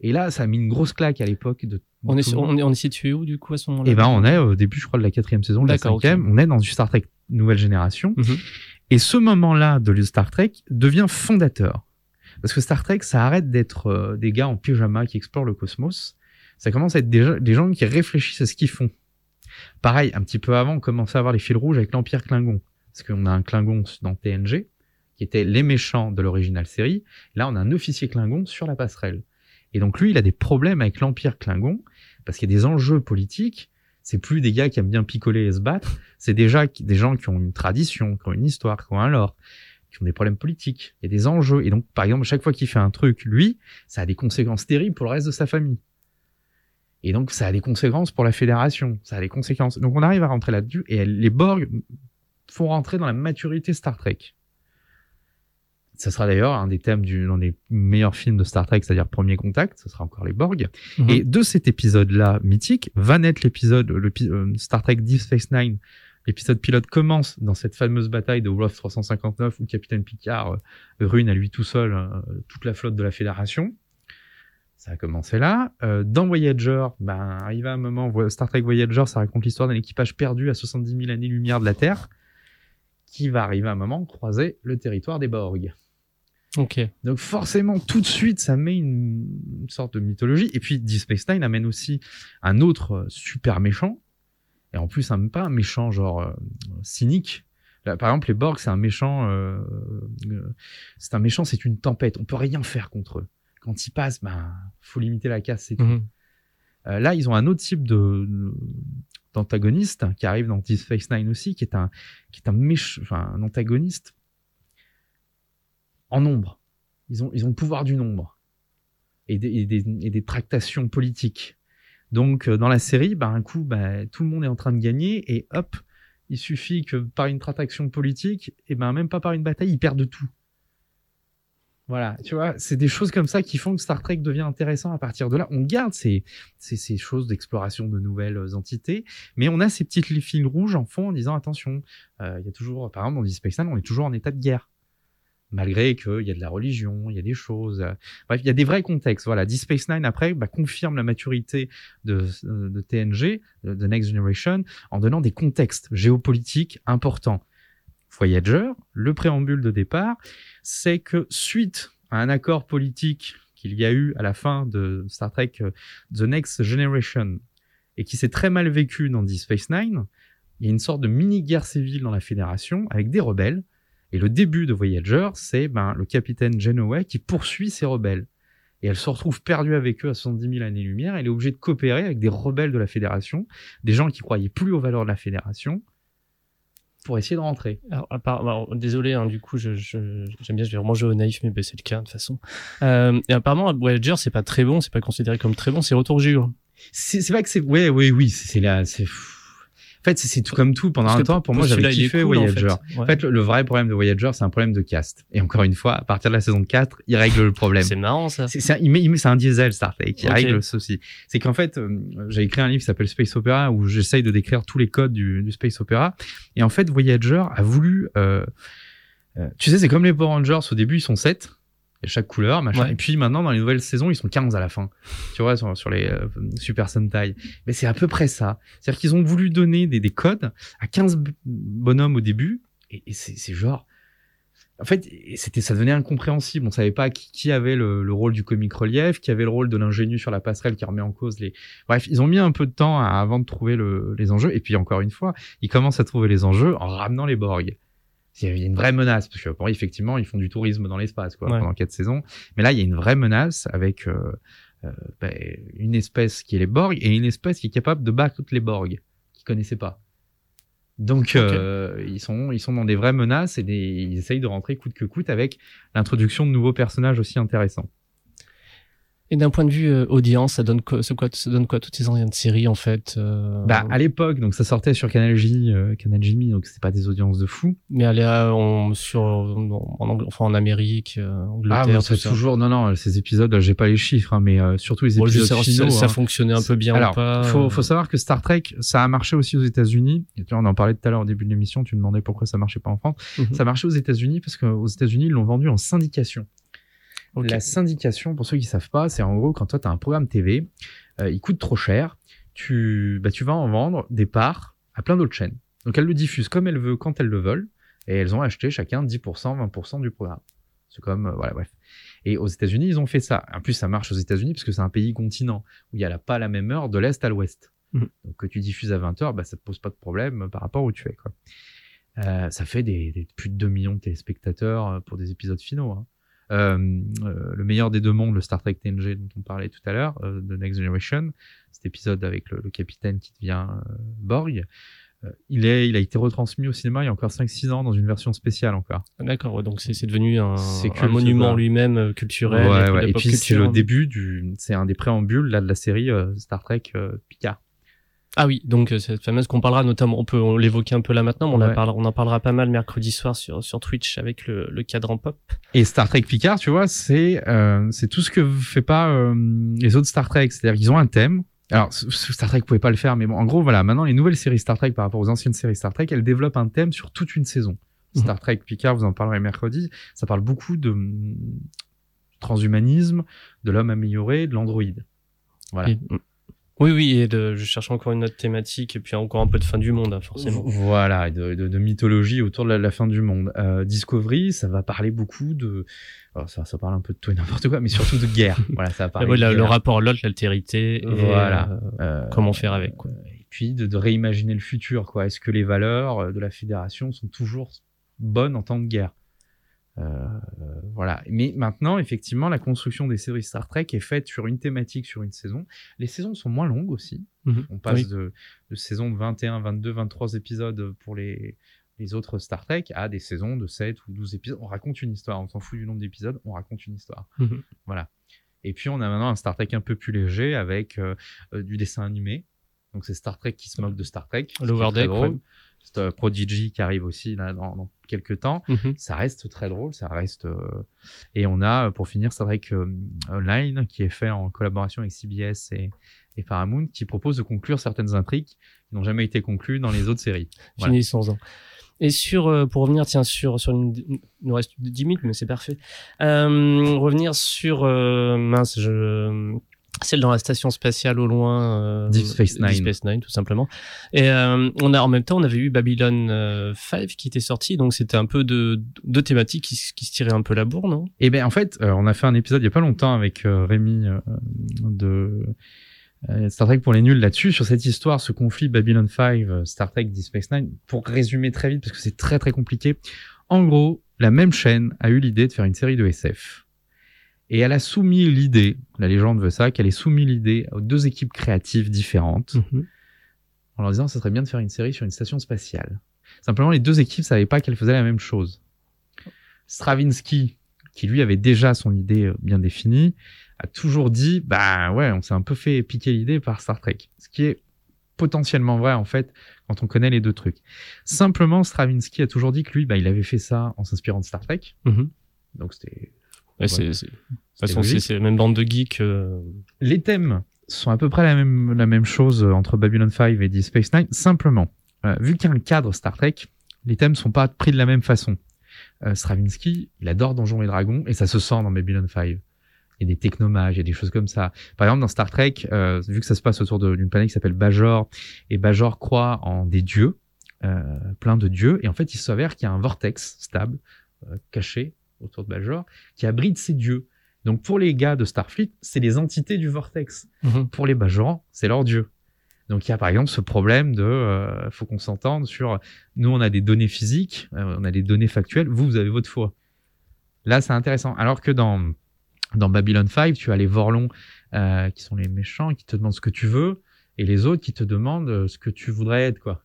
Speaker 2: Et là, ça a mis une grosse claque à l'époque de.
Speaker 1: On est, on est, on est situé où du coup à ce moment-là?
Speaker 2: Et ben, on est au début, je crois, de la quatrième saison, de la cinquième. On est dans du Star Trek nouvelle génération.
Speaker 1: Mhm.
Speaker 2: Et ce moment-là de Star Trek devient fondateur. Parce que Star Trek, ça arrête d'être euh, des gars en pyjama qui explorent le cosmos. Ça commence à être des, des gens qui réfléchissent à ce qu'ils font. Pareil, un petit peu avant, on commençait à avoir les fils rouges avec l'Empire Klingon. Parce qu'on a un Klingon dans TNG, qui était les méchants de l'original série. Là, on a un officier Klingon sur la passerelle. Et donc lui, il a des problèmes avec l'Empire Klingon, parce qu'il y a des enjeux politiques. C'est plus des gars qui aiment bien picoler et se battre. C'est déjà des gens qui ont une tradition, qui ont une histoire, qui ont un lore. qui ont des problèmes politiques, il y a des enjeux. Et donc, par exemple, chaque fois qu'il fait un truc, lui, ça a des conséquences terribles pour le reste de sa famille. Et donc, ça a des conséquences pour la fédération. Ça a des conséquences. Donc, on arrive à rentrer là-dessus. Et les Borg font rentrer dans la maturité Star Trek. Ça sera d'ailleurs un des thèmes du, des meilleurs films de Star Trek, c'est-à-dire Premier Contact. Ce sera encore les Borg.
Speaker 1: Mhm.
Speaker 2: Et de cet épisode-là mythique va naître l'épisode le, euh, Star Trek Deep Space Nine. L'épisode pilote commence dans cette fameuse bataille de Wolf 359 où Capitaine Picard euh, ruine à lui tout seul euh, toute la flotte de la Fédération. Ça a commencé là. Euh, dans Voyager, ben, arrive un moment, Star Trek Voyager, ça raconte l'histoire d'un équipage perdu à 70 000 années-lumière de la Terre, qui va arriver à un moment croiser le territoire des Borg.
Speaker 1: Ok.
Speaker 2: Donc forcément, tout de suite, ça met une, une sorte de mythologie. Et puis, Deep Space Nine amène aussi un autre euh, super méchant. Et en plus, un, pas un méchant genre euh, cynique. Par exemple, les Borg, c'est un méchant. Euh, c'est un méchant, c'est une tempête. On peut rien faire contre eux. Quand ils passent, ben, faut limiter la casse, c'est tout.
Speaker 1: Mhm.
Speaker 2: Euh, là, ils ont un autre type de d'antagoniste qui arrive dans Deep Space Nine aussi, qui est un qui est un méch- enfin un antagoniste en nombre. Ils ont ils ont le pouvoir du nombre et des, et des, et des tractations politiques. Donc euh, dans la série, bah, un coup, bah, tout le monde est en train de gagner et hop, il suffit que par une traction politique, et ben même pas par une bataille, ils perdent tout. Voilà, tu vois, c'est des choses comme ça qui font que Star Trek devient intéressant à partir de là. On garde ces, ces, ces choses d'exploration de nouvelles entités, mais on a ces petites fils rouges en fond en disant attention, euh, il y a toujours, par exemple, dans Deep Space Nine, on est toujours en état de guerre. Malgré qu'il y a de la religion, il y a des choses. euh, bref, il y a des vrais contextes. Voilà, Deep Space Nine, après, bah, confirme la maturité de, euh, de TNG, de Next Generation, en donnant des contextes géopolitiques importants. Voyager, le préambule de départ, c'est que suite à un accord politique qu'il y a eu à la fin de Star Trek euh, The Next Generation et qui s'est très mal vécu dans Deep Space Nine, il y a une sorte de mini-guerre civile dans la Fédération avec des rebelles. Et le début de Voyager, c'est ben, le capitaine Janeway qui poursuit ces rebelles. Et elle se retrouve perdue avec eux à 70 000 années-lumière. Elle est obligée de coopérer avec des rebelles de la Fédération, des gens qui croyaient plus aux valeurs de la Fédération, pour essayer de rentrer.
Speaker 1: Alors, à part- alors, désolé, hein, du coup, je, je- j'aime bien, je vais vraiment jouer au naïf, mais ben, c'est le cas de toute façon. Euh, et apparemment, Voyager, c'est pas très bon, c'est pas considéré comme très bon, c'est Retour au Jure.
Speaker 2: C'est c'est vrai que c'est, ouais, oui, oui, c'est c'est là, c'est. En fait, c'est tout comme tout. Pendant
Speaker 1: Parce
Speaker 2: un temps, pour moi, j'avais kiffé
Speaker 1: cool, en
Speaker 2: Voyager.
Speaker 1: fait.
Speaker 2: En fait, le, le vrai problème de Voyager, c'est un problème de cast. Et encore une fois, à partir de la saison 4, il règle le problème.
Speaker 1: C'est marrant, ça.
Speaker 2: C'est un, il met, il met- c'est un diesel Star Trek qui règle ceci. C'est qu'en fait, euh, j'ai écrit un livre qui s'appelle Space Opera où j'essaye de décrire tous les codes du, du Space Opera. Et en fait, Voyager a voulu. euh, euh, tu sais, c'est comme les Power Rangers. Au début, ils sont 7 et chaque couleur, machin.
Speaker 1: Ouais.
Speaker 2: Et puis maintenant, dans les nouvelles saisons, ils sont 15 à la fin. Tu vois, sur, sur les euh, Super Sentai. Mais c'est à peu près ça. C'est-à-dire qu'ils ont voulu donner des, des codes à 15 b- bonhommes au début. Et, et c'est genre. En fait, c'était, ça devenait incompréhensible. On savait pas qui, qui avait le, le rôle du comique relief, qui avait le rôle de l'ingénu sur la passerelle qui remet en cause les. Bref, ils ont mis un peu de temps à- avant de trouver le- les enjeux. Et puis encore une fois, ils commencent à trouver les enjeux en ramenant les Borg. Il y a une vraie menace parce que bon, effectivement, ils font du tourisme dans l'espace quoi
Speaker 1: Ouais.
Speaker 2: pendant quatre saisons. Mais là, il y a une vraie menace avec euh, euh, ben, une espèce qui est les Borg et une espèce qui est capable de battre toutes les Borg qu'ils connaissaient pas. Donc euh, ils sont ils sont dans des vraies menaces et des, ils essayent de rentrer coûte que coûte avec l'introduction de nouveaux personnages aussi intéressants.
Speaker 1: Et d'un point de vue euh, audience, ça donne quoi, quoi, ça donne quoi toutes ces anciennes séries, en fait euh,
Speaker 2: Bah à l'époque donc ça sortait sur Canal J, euh, Canal Jimmy donc c'est pas des audiences de fou.
Speaker 1: Mais elle est euh, en, sur, en, Angl- enfin, en Amérique, euh,
Speaker 2: Ah
Speaker 1: Angleterre,
Speaker 2: mais
Speaker 1: tout
Speaker 2: c'est
Speaker 1: ça.
Speaker 2: toujours non non ces épisodes j'ai pas les chiffres hein, mais surtout les
Speaker 1: Bon,
Speaker 2: épisodes
Speaker 1: sais
Speaker 2: finaux.
Speaker 1: ça, ça
Speaker 2: hein.
Speaker 1: fonctionnait un peu bien
Speaker 2: Alors,
Speaker 1: ou pas.
Speaker 2: faut, faut savoir que Star Trek, ça a marché aussi aux États-Unis. Et tu vois, on en parlait tout à l'heure au début de l'émission. Tu demandais pourquoi ça marchait pas en France.
Speaker 1: Mhm.
Speaker 2: Ça marchait aux États-Unis parce qu'aux États-Unis, ils l'ont vendu en syndication. La syndication, pour ceux qui savent pas, c'est en gros quand toi tu as un programme TV, euh, il coûte trop cher, tu, bah, tu vas en vendre des parts à plein d'autres chaînes. Donc elles le diffusent comme elles veulent, quand elles le veulent, et elles ont acheté chacun 10%, 20% du programme. C'est comme, euh, voilà, bref. Et aux États-Unis, ils ont fait ça. En plus, ça marche aux États-Unis parce que c'est un pays continent où il y a la, pas la même heure de l'Est à l'Ouest.
Speaker 1: Mhm.
Speaker 2: Donc que tu diffuses à 20h, bah, ça te pose pas de problème par rapport où tu es. Quoi. Euh, ça fait des, des- plus de 2 millions de téléspectateurs euh, pour des épisodes finaux. hein. Euh, euh, le meilleur des deux mondes, le Star Trek TNG dont on parlait tout à l'heure, euh, de Next Generation, cet épisode avec le, le capitaine qui devient euh, Borg. Euh, il, est, il a été retransmis au cinéma il y a encore 5-6 ans dans une version spéciale encore.
Speaker 1: D'accord, ouais, donc c'est devenu un, monument lui-même euh, culturel.
Speaker 2: Ouais, ouais. Et puis c'est le début du, c'est un des préambules là de la série euh, Star Trek euh, Picard.
Speaker 1: Ah oui, donc euh, cette fameuse qu'on parlera notamment, on peut l'évoquer un peu là maintenant, mais on, en parlera, on en parlera pas mal mercredi soir sur, sur Twitch avec le, le cadran pop.
Speaker 2: Et Star Trek Picard, tu vois, c'est euh, c'est tout ce que fait pas euh, les autres Star Trek. C'est-à-dire qu'ils ont un thème. Alors Star Trek pouvait pas le faire, mais bon, en gros, voilà. Maintenant, les nouvelles séries Star Trek par rapport aux anciennes séries Star Trek, elles développent un thème sur toute une saison.
Speaker 1: Mhm.
Speaker 2: Star Trek Picard, vous en parlerez mercredi. Ça parle beaucoup de hum, transhumanisme, de l'homme amélioré, de l'androïde. Voilà.
Speaker 1: Et- oui, oui, et de, je cherche encore une autre thématique et puis encore un peu de fin du monde, hein, forcément.
Speaker 2: Voilà, et de, de, de mythologie autour de la, la fin du monde. Euh, Discovery, ça va parler beaucoup de, alors ça, ça parle un peu de tout et n'importe quoi, mais surtout de guerre. voilà, ça va parler.
Speaker 1: ouais,
Speaker 2: de
Speaker 1: la- le rapport à l'autre, l'altérité,
Speaker 2: Voilà.
Speaker 1: euh,
Speaker 2: Euh,
Speaker 1: comment faire avec, quoi.
Speaker 2: Et puis de, de réimaginer le futur, quoi. Est-ce que les valeurs euh, de la fédération sont toujours bonnes en temps de guerre? Euh, euh, Voilà. Mais maintenant, effectivement, la construction des séries Star Trek est faite sur une thématique, sur une saison. Les saisons sont moins longues aussi.
Speaker 1: Mhm.
Speaker 2: On passe
Speaker 1: Oui.
Speaker 2: de, de saisons de 21, 22, 23 épisodes pour les, les autres Star Trek à des saisons de 7 ou 12 épisodes. On raconte une histoire. On s'en fout du nombre d'épisodes, on raconte une histoire.
Speaker 1: Mhm.
Speaker 2: Voilà. Et puis on a maintenant un Star Trek un peu plus léger avec euh, euh, du dessin animé. Donc c'est Star Trek qui se moque de Star Trek. ce C'est euh, Prodigy qui arrive aussi là dans, dans quelques temps.
Speaker 1: Mhm.
Speaker 2: Ça reste très drôle, ça reste. euh, Et on a euh, pour finir Star Trek euh, Online qui est fait en collaboration avec CBS et, et Paramount qui propose de conclure certaines intrigues qui n'ont jamais été conclues dans les autres séries. Voilà.
Speaker 1: Finissons-en. Et sur, euh, pour revenir, tiens, sur, sur une, il nous reste 10 minutes, mais c'est parfait. Euh, revenir sur, euh, mince, je, celle dans la station spatiale au loin. Euh,
Speaker 2: Deep Space Nine.
Speaker 1: Deep Space Nine, tout simplement. Et euh, on a, en même temps, on avait eu Babylon euh, 5 qui était sorti, donc c'était un peu de, deux thématiques qui, se- qui se tiraient un peu la bourre, non?
Speaker 2: Et ben en fait, euh, on a fait un épisode il y a pas longtemps avec euh, Rémi euh, de euh, Star Trek pour les nuls là-dessus sur cette histoire, ce conflit Babylon 5, euh, Star Trek Deep Space Nine. Pour résumer très vite parce que c'est très très compliqué. En gros, la même chaîne a eu l'idée de faire une série de SF. Et elle a soumis l'idée, la légende veut ça, qu'elle ait soumis l'idée aux deux équipes créatives différentes en leur disant ce serait bien de faire une série sur une station spatiale. Simplement, les deux équipes savaient pas qu'elles faisaient la même chose. Stravinsky, qui lui avait déjà son idée euh, bien définie, a toujours dit, bah ouais, on s'est un peu fait piquer l'idée par Star Trek. Ce qui est potentiellement vrai, en fait, quand on connaît les deux trucs. Simplement, Stravinsky a toujours dit que lui, bah, il avait fait ça en s'inspirant de Star Trek.
Speaker 1: Mhm.
Speaker 2: Donc c'était
Speaker 1: Ouais, c'est, c'est- de toute
Speaker 2: c'était
Speaker 1: façon, c'est,
Speaker 2: logique.
Speaker 1: c'est la même bande de geeks. euh,
Speaker 2: Les thèmes sont à peu près la même, la même chose entre Babylon 5 et Deep Space Nine. Simplement, euh, vu qu'il y a un cadre Star Trek, les thèmes sont pas pris de la même façon. Euh, Stravinsky, il adore Donjons et Dragons et ça se sent dans Babylon 5. Il y a des technomages, il y a des choses comme ça. Par exemple, dans Star Trek, euh, vu que ça se passe autour d'une planète qui s'appelle Bajor, et Bajor croit en des dieux, euh, plein de dieux, et en fait, il s'avère qu'il y a un vortex stable, euh, caché autour de Bajor, qui abrite ces dieux. Donc pour les gars de Starfleet, c'est les entités du vortex.
Speaker 1: mhm.
Speaker 2: Pour les Bajorans, c'est leur dieu. Donc il y a par exemple ce problème de, euh, faut qu'on s'entende sur, nous on a des données physiques, euh, on a des données factuelles, vous vous avez votre foi. Là c'est intéressant. Alors que dans dans Babylon 5, tu as les Vorlons euh, qui sont les méchants, qui te demandent ce que tu veux, et les autres qui te demandent euh, ce que tu voudrais être quoi.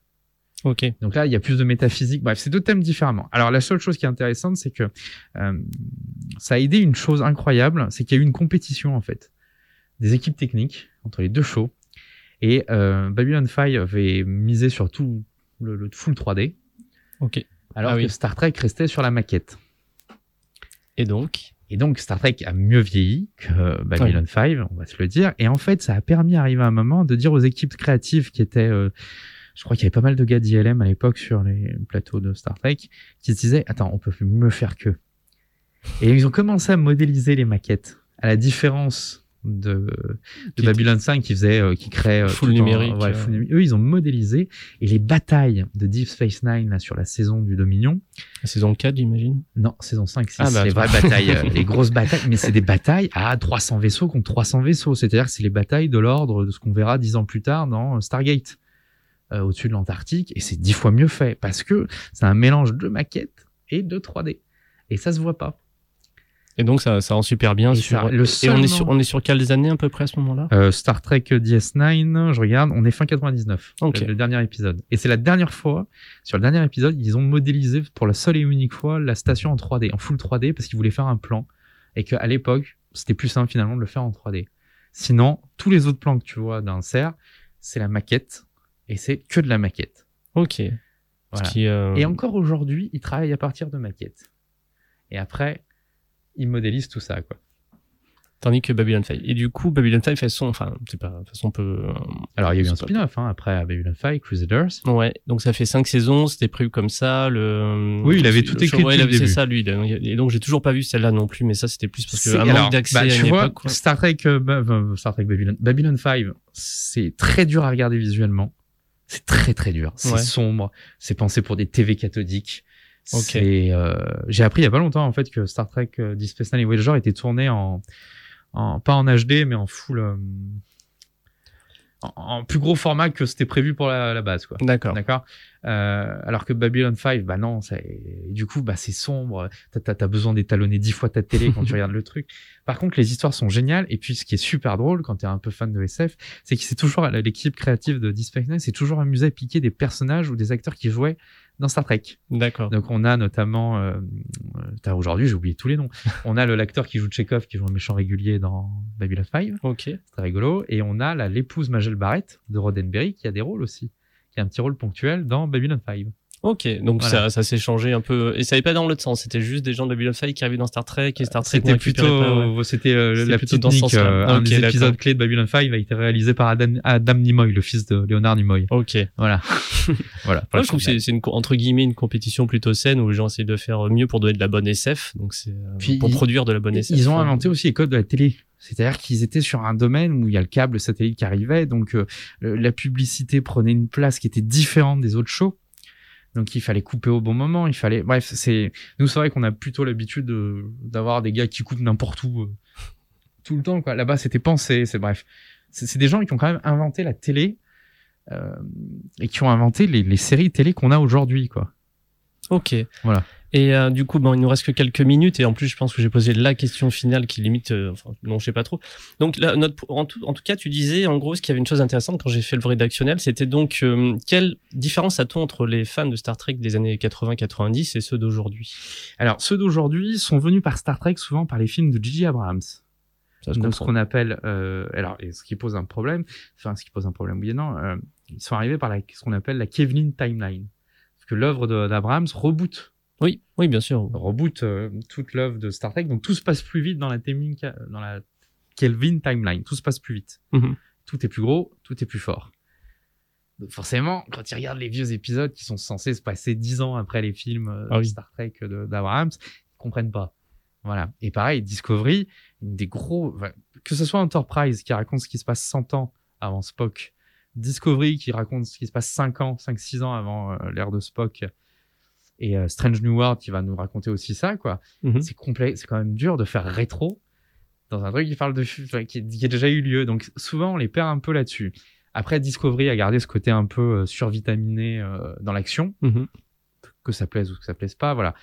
Speaker 1: Ok.
Speaker 2: Donc là, il y a plus de métaphysique. Bref, c'est deux thèmes différemment. Alors la seule chose qui est intéressante, c'est que euh, ça a aidé une chose incroyable, c'est qu'il y a eu une compétition en fait des équipes techniques entre les deux shows. Et euh, Babylon 5 avait misé sur tout le, le full 3D,
Speaker 1: Ok.
Speaker 2: alors
Speaker 1: Ah
Speaker 2: que
Speaker 1: oui.
Speaker 2: Star Trek restait sur la maquette.
Speaker 1: Et donc,
Speaker 2: Et donc Star Trek a mieux vieilli que Babylon 5, on va se le dire. Et en fait, ça a permis d'arriver à un moment de dire aux équipes créatives qui étaient, euh, je crois qu'il y avait pas mal de gars d'ILM à l'époque sur les plateaux de Star Trek, qui se disaient, attends, on peut mieux faire que. Et ils ont commencé à modéliser les maquettes, à la différence de, de Babylon 5 qui faisait, euh, qui crée euh,
Speaker 1: Full
Speaker 2: en-
Speaker 1: numérique,
Speaker 2: ouais,
Speaker 1: euh.
Speaker 2: full numérique. Eux, ils ont modélisé et les batailles de Deep Space Nine là sur la saison du Dominion,
Speaker 1: la saison 4, j'imagine.
Speaker 2: non, saison 5, 6,
Speaker 1: Ah bah,
Speaker 2: les vraies batailles, euh, les grosses batailles, mais c'est des batailles à 300 vaisseaux contre 300 vaisseaux. C'est-à-dire que c'est les batailles de l'ordre de ce qu'on verra dix ans plus tard dans euh, Stargate, euh, au-dessus de l'Antarctique, et c'est dix fois mieux fait, parce que c'est un mélange de maquettes et de 3D. Et ça se voit pas.
Speaker 1: Et donc ça, ça rend super bien
Speaker 2: Et
Speaker 1: sur.
Speaker 2: ça- le
Speaker 1: et on est sur, on est sur quelles années à peu près à ce moment-là?
Speaker 2: Euh, Star Trek DS9, je regarde, on est fin 99,
Speaker 1: Ok.
Speaker 2: le, le dernier épisode. Et c'est la dernière fois, sur le dernier épisode, ils ont modélisé pour la seule et unique fois la station en 3D, en full 3D, parce qu'ils voulaient faire un plan. Et qu'à l'époque, c'était plus simple finalement de le faire en 3D. Sinon, tous les autres plans que tu vois d'un cerf, c'est la maquette. Et c'est que de la maquette.
Speaker 1: Ok.
Speaker 2: Voilà.
Speaker 1: Ce qui, euh,
Speaker 2: Et encore aujourd'hui, ils travaillent à partir de maquettes. Et après, ils modélisent tout ça, quoi.
Speaker 1: Tandis que Babylon 5. Et du coup, Babylon 5 fait son, enfin, c'est pas, façon, on peut. euh,
Speaker 2: Alors, il y a eu un spin-off, hein, après Babylon 5, Crusaders.
Speaker 1: Ouais, donc ça fait cinq saisons, c'était prévu comme ça. Le...
Speaker 2: Oui, il avait tout écrit
Speaker 1: show- ouais, il C'est ça, lui. Et donc, j'ai toujours pas vu celle-là non plus, mais ça, c'était plus parce que un manque d'accès
Speaker 2: bah,
Speaker 1: à une
Speaker 2: vois,
Speaker 1: époque. quoi.
Speaker 2: Star Trek, euh, bah, euh, Star Trek Babylon, Babylon 5, c'est très dur à regarder visuellement. C'est très très dur. C'est
Speaker 1: Ouais.
Speaker 2: sombre. C'est pensé pour des TV cathodiques. Euh, j'ai appris il y a pas longtemps en fait que Star Trek Deep Space Nine et Voyager était tourné en, en pas en HD mais en full, euh, en, plus gros format que c'était prévu pour la, la base quoi.
Speaker 1: D'accord.
Speaker 2: D'accord. Euh, alors que Babylon 5, bah non, ça, du coup, bah c'est sombre. T'as, t'as besoin d'étalonner dix fois ta télé quand tu regardes le truc. Par contre, les histoires sont géniales. Et puis, ce qui est super drôle quand t'es un peu fan de SF, c'est que c'est toujours l'équipe créative de Nine, c'est toujours amusé à piquer des personnages ou des acteurs qui jouaient dans Star Trek.
Speaker 1: D'accord.
Speaker 2: Donc, on a notamment, euh, euh, t'as- aujourd'hui, j'ai oublié tous les noms. On a le l'acteur qui joue Chekhov, qui joue un méchant régulier dans Babylon 5
Speaker 1: Ok.
Speaker 2: c'est très rigolo. Et on a la l'épouse Magel Barrett de Roddenberry qui a des rôles aussi, qui a un petit rôle ponctuel dans Babylon 5.
Speaker 1: Ok. Donc
Speaker 2: Voilà.
Speaker 1: ça, ça s'est changé un peu. Et ça n'allait pas dans l'autre sens. C'était juste des gens de Babylon 5 qui arrivaient dans Star Trek et Star Trek.
Speaker 2: C'était plutôt,
Speaker 1: pas, ouais.
Speaker 2: c'était euh,
Speaker 1: C'était
Speaker 2: la petite
Speaker 1: dans ce
Speaker 2: nique.
Speaker 1: sens-là.
Speaker 2: euh, un des épisodes clés de Babylon 5 a été réalisé par Adam, Adam Nimoy, le fils de Leonard Nimoy.
Speaker 1: Ok.
Speaker 2: Voilà. voilà.
Speaker 1: Ouais, je trouve que c'est, une, entre guillemets une compétition plutôt saine où les gens essayent de faire mieux pour donner de la bonne SF. Donc c'est euh, pour
Speaker 2: ils-
Speaker 1: produire de la bonne SF.
Speaker 2: Ils ont inventé aussi les codes de la télé. C'est-à-dire qu'ils étaient sur un domaine où il y a le câble satellite qui arrivait, donc euh, la publicité prenait une place qui était différente des autres shows. Donc il fallait couper au bon moment, il fallait. Bref, c'est nous c'est vrai qu'on a plutôt l'habitude de- d'avoir des gars qui coupent n'importe où euh, tout le temps quoi. Là-bas c'était pensé, c'est bref. C'est c'est des gens qui ont quand même inventé la télé euh, et qui ont inventé les, les séries télé qu'on a aujourd'hui quoi.
Speaker 1: Ok.
Speaker 2: Voilà.
Speaker 1: Et euh, du coup, bon, il nous reste que quelques minutes et en plus, je pense que j'ai posé la question finale qui limite, euh, enfin, non, je sais pas trop. Donc, là, notre, en, tout, en tout cas, tu disais, en gros, ce qu'il y avait une chose intéressante quand j'ai fait le vrai rédactionnel, c'était donc euh, quelle différence a-t-on entre les fans de Star Trek des années 80-90 et ceux d'aujourd'hui?
Speaker 2: Alors ceux d'aujourd'hui sont venus par Star Trek souvent par les films de J.J. Abrams.
Speaker 1: Ça se
Speaker 2: Donc ce qu'on appelle, euh, alors et ce qui pose un problème, enfin ce qui pose un problème oui et non, euh, ils sont arrivés par la, ce qu'on appelle la Kevlin Timeline, parce que l'œuvre d'Abrams reboot,
Speaker 1: Oui, oui, bien sûr.
Speaker 2: reboot euh, toute l'œuvre de Star Trek, donc tout se passe plus vite dans la Temlin- dans la Kelvin Timeline, tout se passe plus vite,
Speaker 1: Mhm.
Speaker 2: tout est plus gros, tout est plus fort. Donc forcément, quand ils regardent les vieux épisodes qui sont censés se passer dix ans après les films euh,
Speaker 1: Ah
Speaker 2: de. Star Trek de- d'Abrams, ils comprennent pas. Voilà. Et pareil, Discovery, des gros, que ce soit Enterprise qui raconte ce qui se passe 100 ans avant Spock, Discovery qui raconte ce qui se passe 5 ans, 5-6 ans avant euh, l'ère de Spock, et euh, Strange New World qui va nous raconter aussi ça, quoi.
Speaker 1: Mhm.
Speaker 2: C'est complet, c'est quand même dur de faire rétro dans un truc qui parle de, qui, qui a déjà eu lieu. Donc souvent on les perd un peu là-dessus. Après Discovery a gardé ce côté un peu euh, survitaminé euh, dans l'action
Speaker 1: Mhm.
Speaker 2: que ça plaise ou que ça plaise pas, voilà.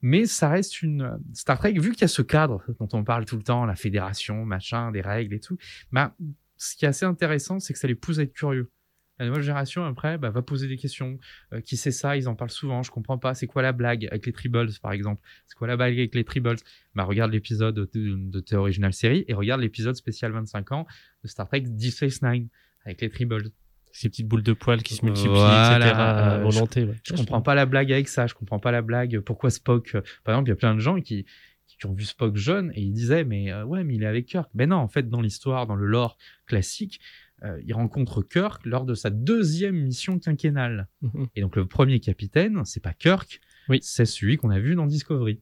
Speaker 2: Mais ça reste une Star Trek, vu qu'il y a ce cadre dont on parle tout le temps, la fédération, machin, des règles et tout. Bah, ce qui est assez intéressant, c'est que ça les pousse à être curieux. La nouvelle génération après bah, va poser des questions. Euh, qui c'est ça? Ils en parlent souvent. Je comprends pas. C'est quoi la blague avec les tribbles, par exemple? C'est quoi la blague avec les tribbles? Bah regarde l'épisode de, de tes original série et regarde l'épisode spécial 25 ans de Star Trek Deep Space Nine avec les tribbles.
Speaker 1: Ces peties boules de poils qui se multiplient,
Speaker 2: Voilà,
Speaker 1: etc. à
Speaker 2: euh,
Speaker 1: volonté. ouais.
Speaker 2: Je comprends pas la blague avec ça. Je comprends pas la blague. Pourquoi Spock euh, Par exemple, il y a plein de gens qui qui ont vu Spock jeune et ils disaient mais euh, ouais mais il est avec Kirk. Ben non, en fait dans l'histoire, dans le lore classique, euh, il rencontre Kirk lors de sa deuxième mission quinquennale.
Speaker 1: Mhm.
Speaker 2: Et donc le premier capitaine, c'est pas Kirk,
Speaker 1: Oui.
Speaker 2: c'est celui qu'on a vu dans Discovery.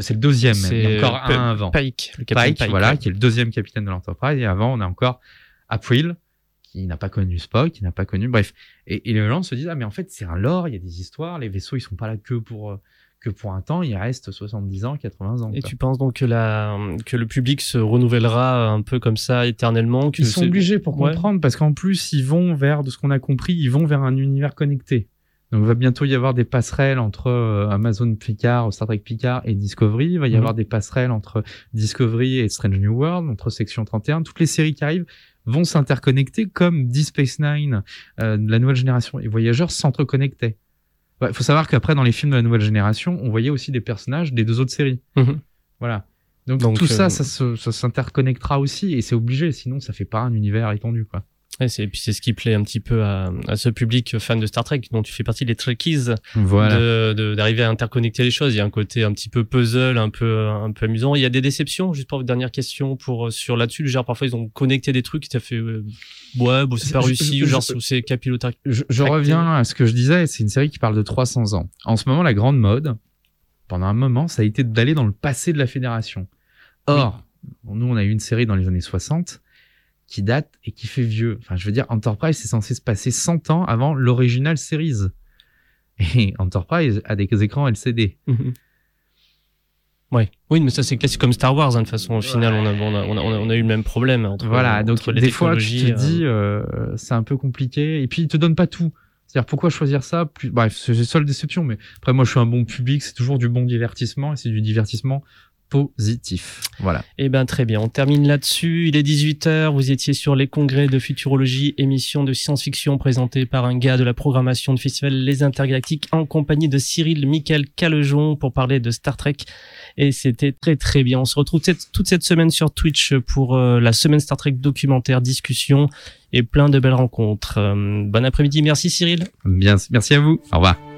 Speaker 2: C'est le deuxième même. Il y a encore un avant.
Speaker 1: Pike, le capitaine
Speaker 2: Pike, voilà, qui est le deuxième capitaine de l'Enterprise. Et avant, on a encore April, qui n'a pas connu Spock, qui n'a pas connu. Bref. Et, et les gens se disent, ah, mais en fait, c'est un lore, il y a des histoires, les vaisseaux, ils sont pas là que pour, euh, que pour un temps, ils restent 70 ans, 80 ans.
Speaker 1: Et
Speaker 2: quoi.
Speaker 1: tu penses donc que, la, que le public se renouvellera un peu comme ça éternellement que
Speaker 2: Ils sont obligés pour
Speaker 1: Ouais.
Speaker 2: comprendre, parce qu'en plus, ils vont vers, de ce qu'on a compris, ils vont vers un univers connecté. Donc il va bientôt y avoir des passerelles entre euh, Amazon Picard, Star Trek Picard et Discovery. Il va y
Speaker 1: Mhm.
Speaker 2: avoir des passerelles entre Discovery et Strange New World, entre Section 31. Toutes les séries qui arrivent vont s'interconnecter comme Deep Space Nine, euh, la nouvelle génération et Voyageurs s'entreconnectaient. Il faut savoir qu'après, dans les films de la nouvelle génération, on voyait aussi des personnages des deux autres séries.
Speaker 1: Mhm.
Speaker 2: Voilà. Donc,
Speaker 1: Donc,
Speaker 2: tout ça,
Speaker 1: euh,
Speaker 2: ça s'interconnectera aussi et c'est obligé, sinon ça fait pas un univers étendu. Quoi.
Speaker 1: Et puis c'est ce qui plaît un petit peu à, à ce public fan de Star Trek dont tu fais partie, les Trekkies,
Speaker 2: Voilà.
Speaker 1: de, de- d'arriver à interconnecter les choses. Il y a un côté un petit peu puzzle, un peu, un peu amusant. Il y a des déceptions, juste pour votre dernière question, pour, sur là-dessus. Genre, parfois, ils ont connecté des trucs qui t'a fait, euh, ouais, bon, c'est pas réussi,
Speaker 2: je-
Speaker 1: ou genre, c'est capillotaire.
Speaker 2: Je, je reviens à ce que je disais, c'est une série qui parle de 300 ans. En ce moment, la grande mode, pendant un moment, ça a été d'aller dans le passé de la Fédération. Or, nous, on a eu une série dans les années 60 qui date et qui fait vieux. Enfin, je veux dire, Enterprise, c'est censé se passer 100 ans avant l'original series. Et Enterprise a des écrans LCD.
Speaker 1: Mhm. Ouais. Oui, mais ça c'est classique comme Star Wars. Hein, de toute façon, au final, on a, on, a, on, a, on a- on a eu le même problème entre,
Speaker 2: Voilà, donc
Speaker 1: entre les
Speaker 2: des fois, tu te
Speaker 1: technologies, euh,
Speaker 2: dis, euh, c'est un peu compliqué. Et puis, ils te donnent pas tout. C'est-à-dire, pourquoi choisir ça Bref, c'est c'est seule déception. Mais après, moi, je suis un bon public. C'est toujours du bon divertissement. Et c'est du divertissement positif. Voilà.
Speaker 1: Eh ben très bien, on termine là-dessus. Il est 18h, vous étiez sur les congrès de futurologie, émission de science-fiction présentée par un gars de la programmation du festival Les Intergalactiques en compagnie de Cyril Michael Calejon pour parler de Star Trek. Et c'était très très bien. On se retrouve cette- toute cette semaine sur Twitch pour euh, la semaine Star Trek documentaire, discussion et plein de belles rencontres. Euh, bon après-midi, merci Cyril.
Speaker 2: Bien, merci à vous. Au revoir.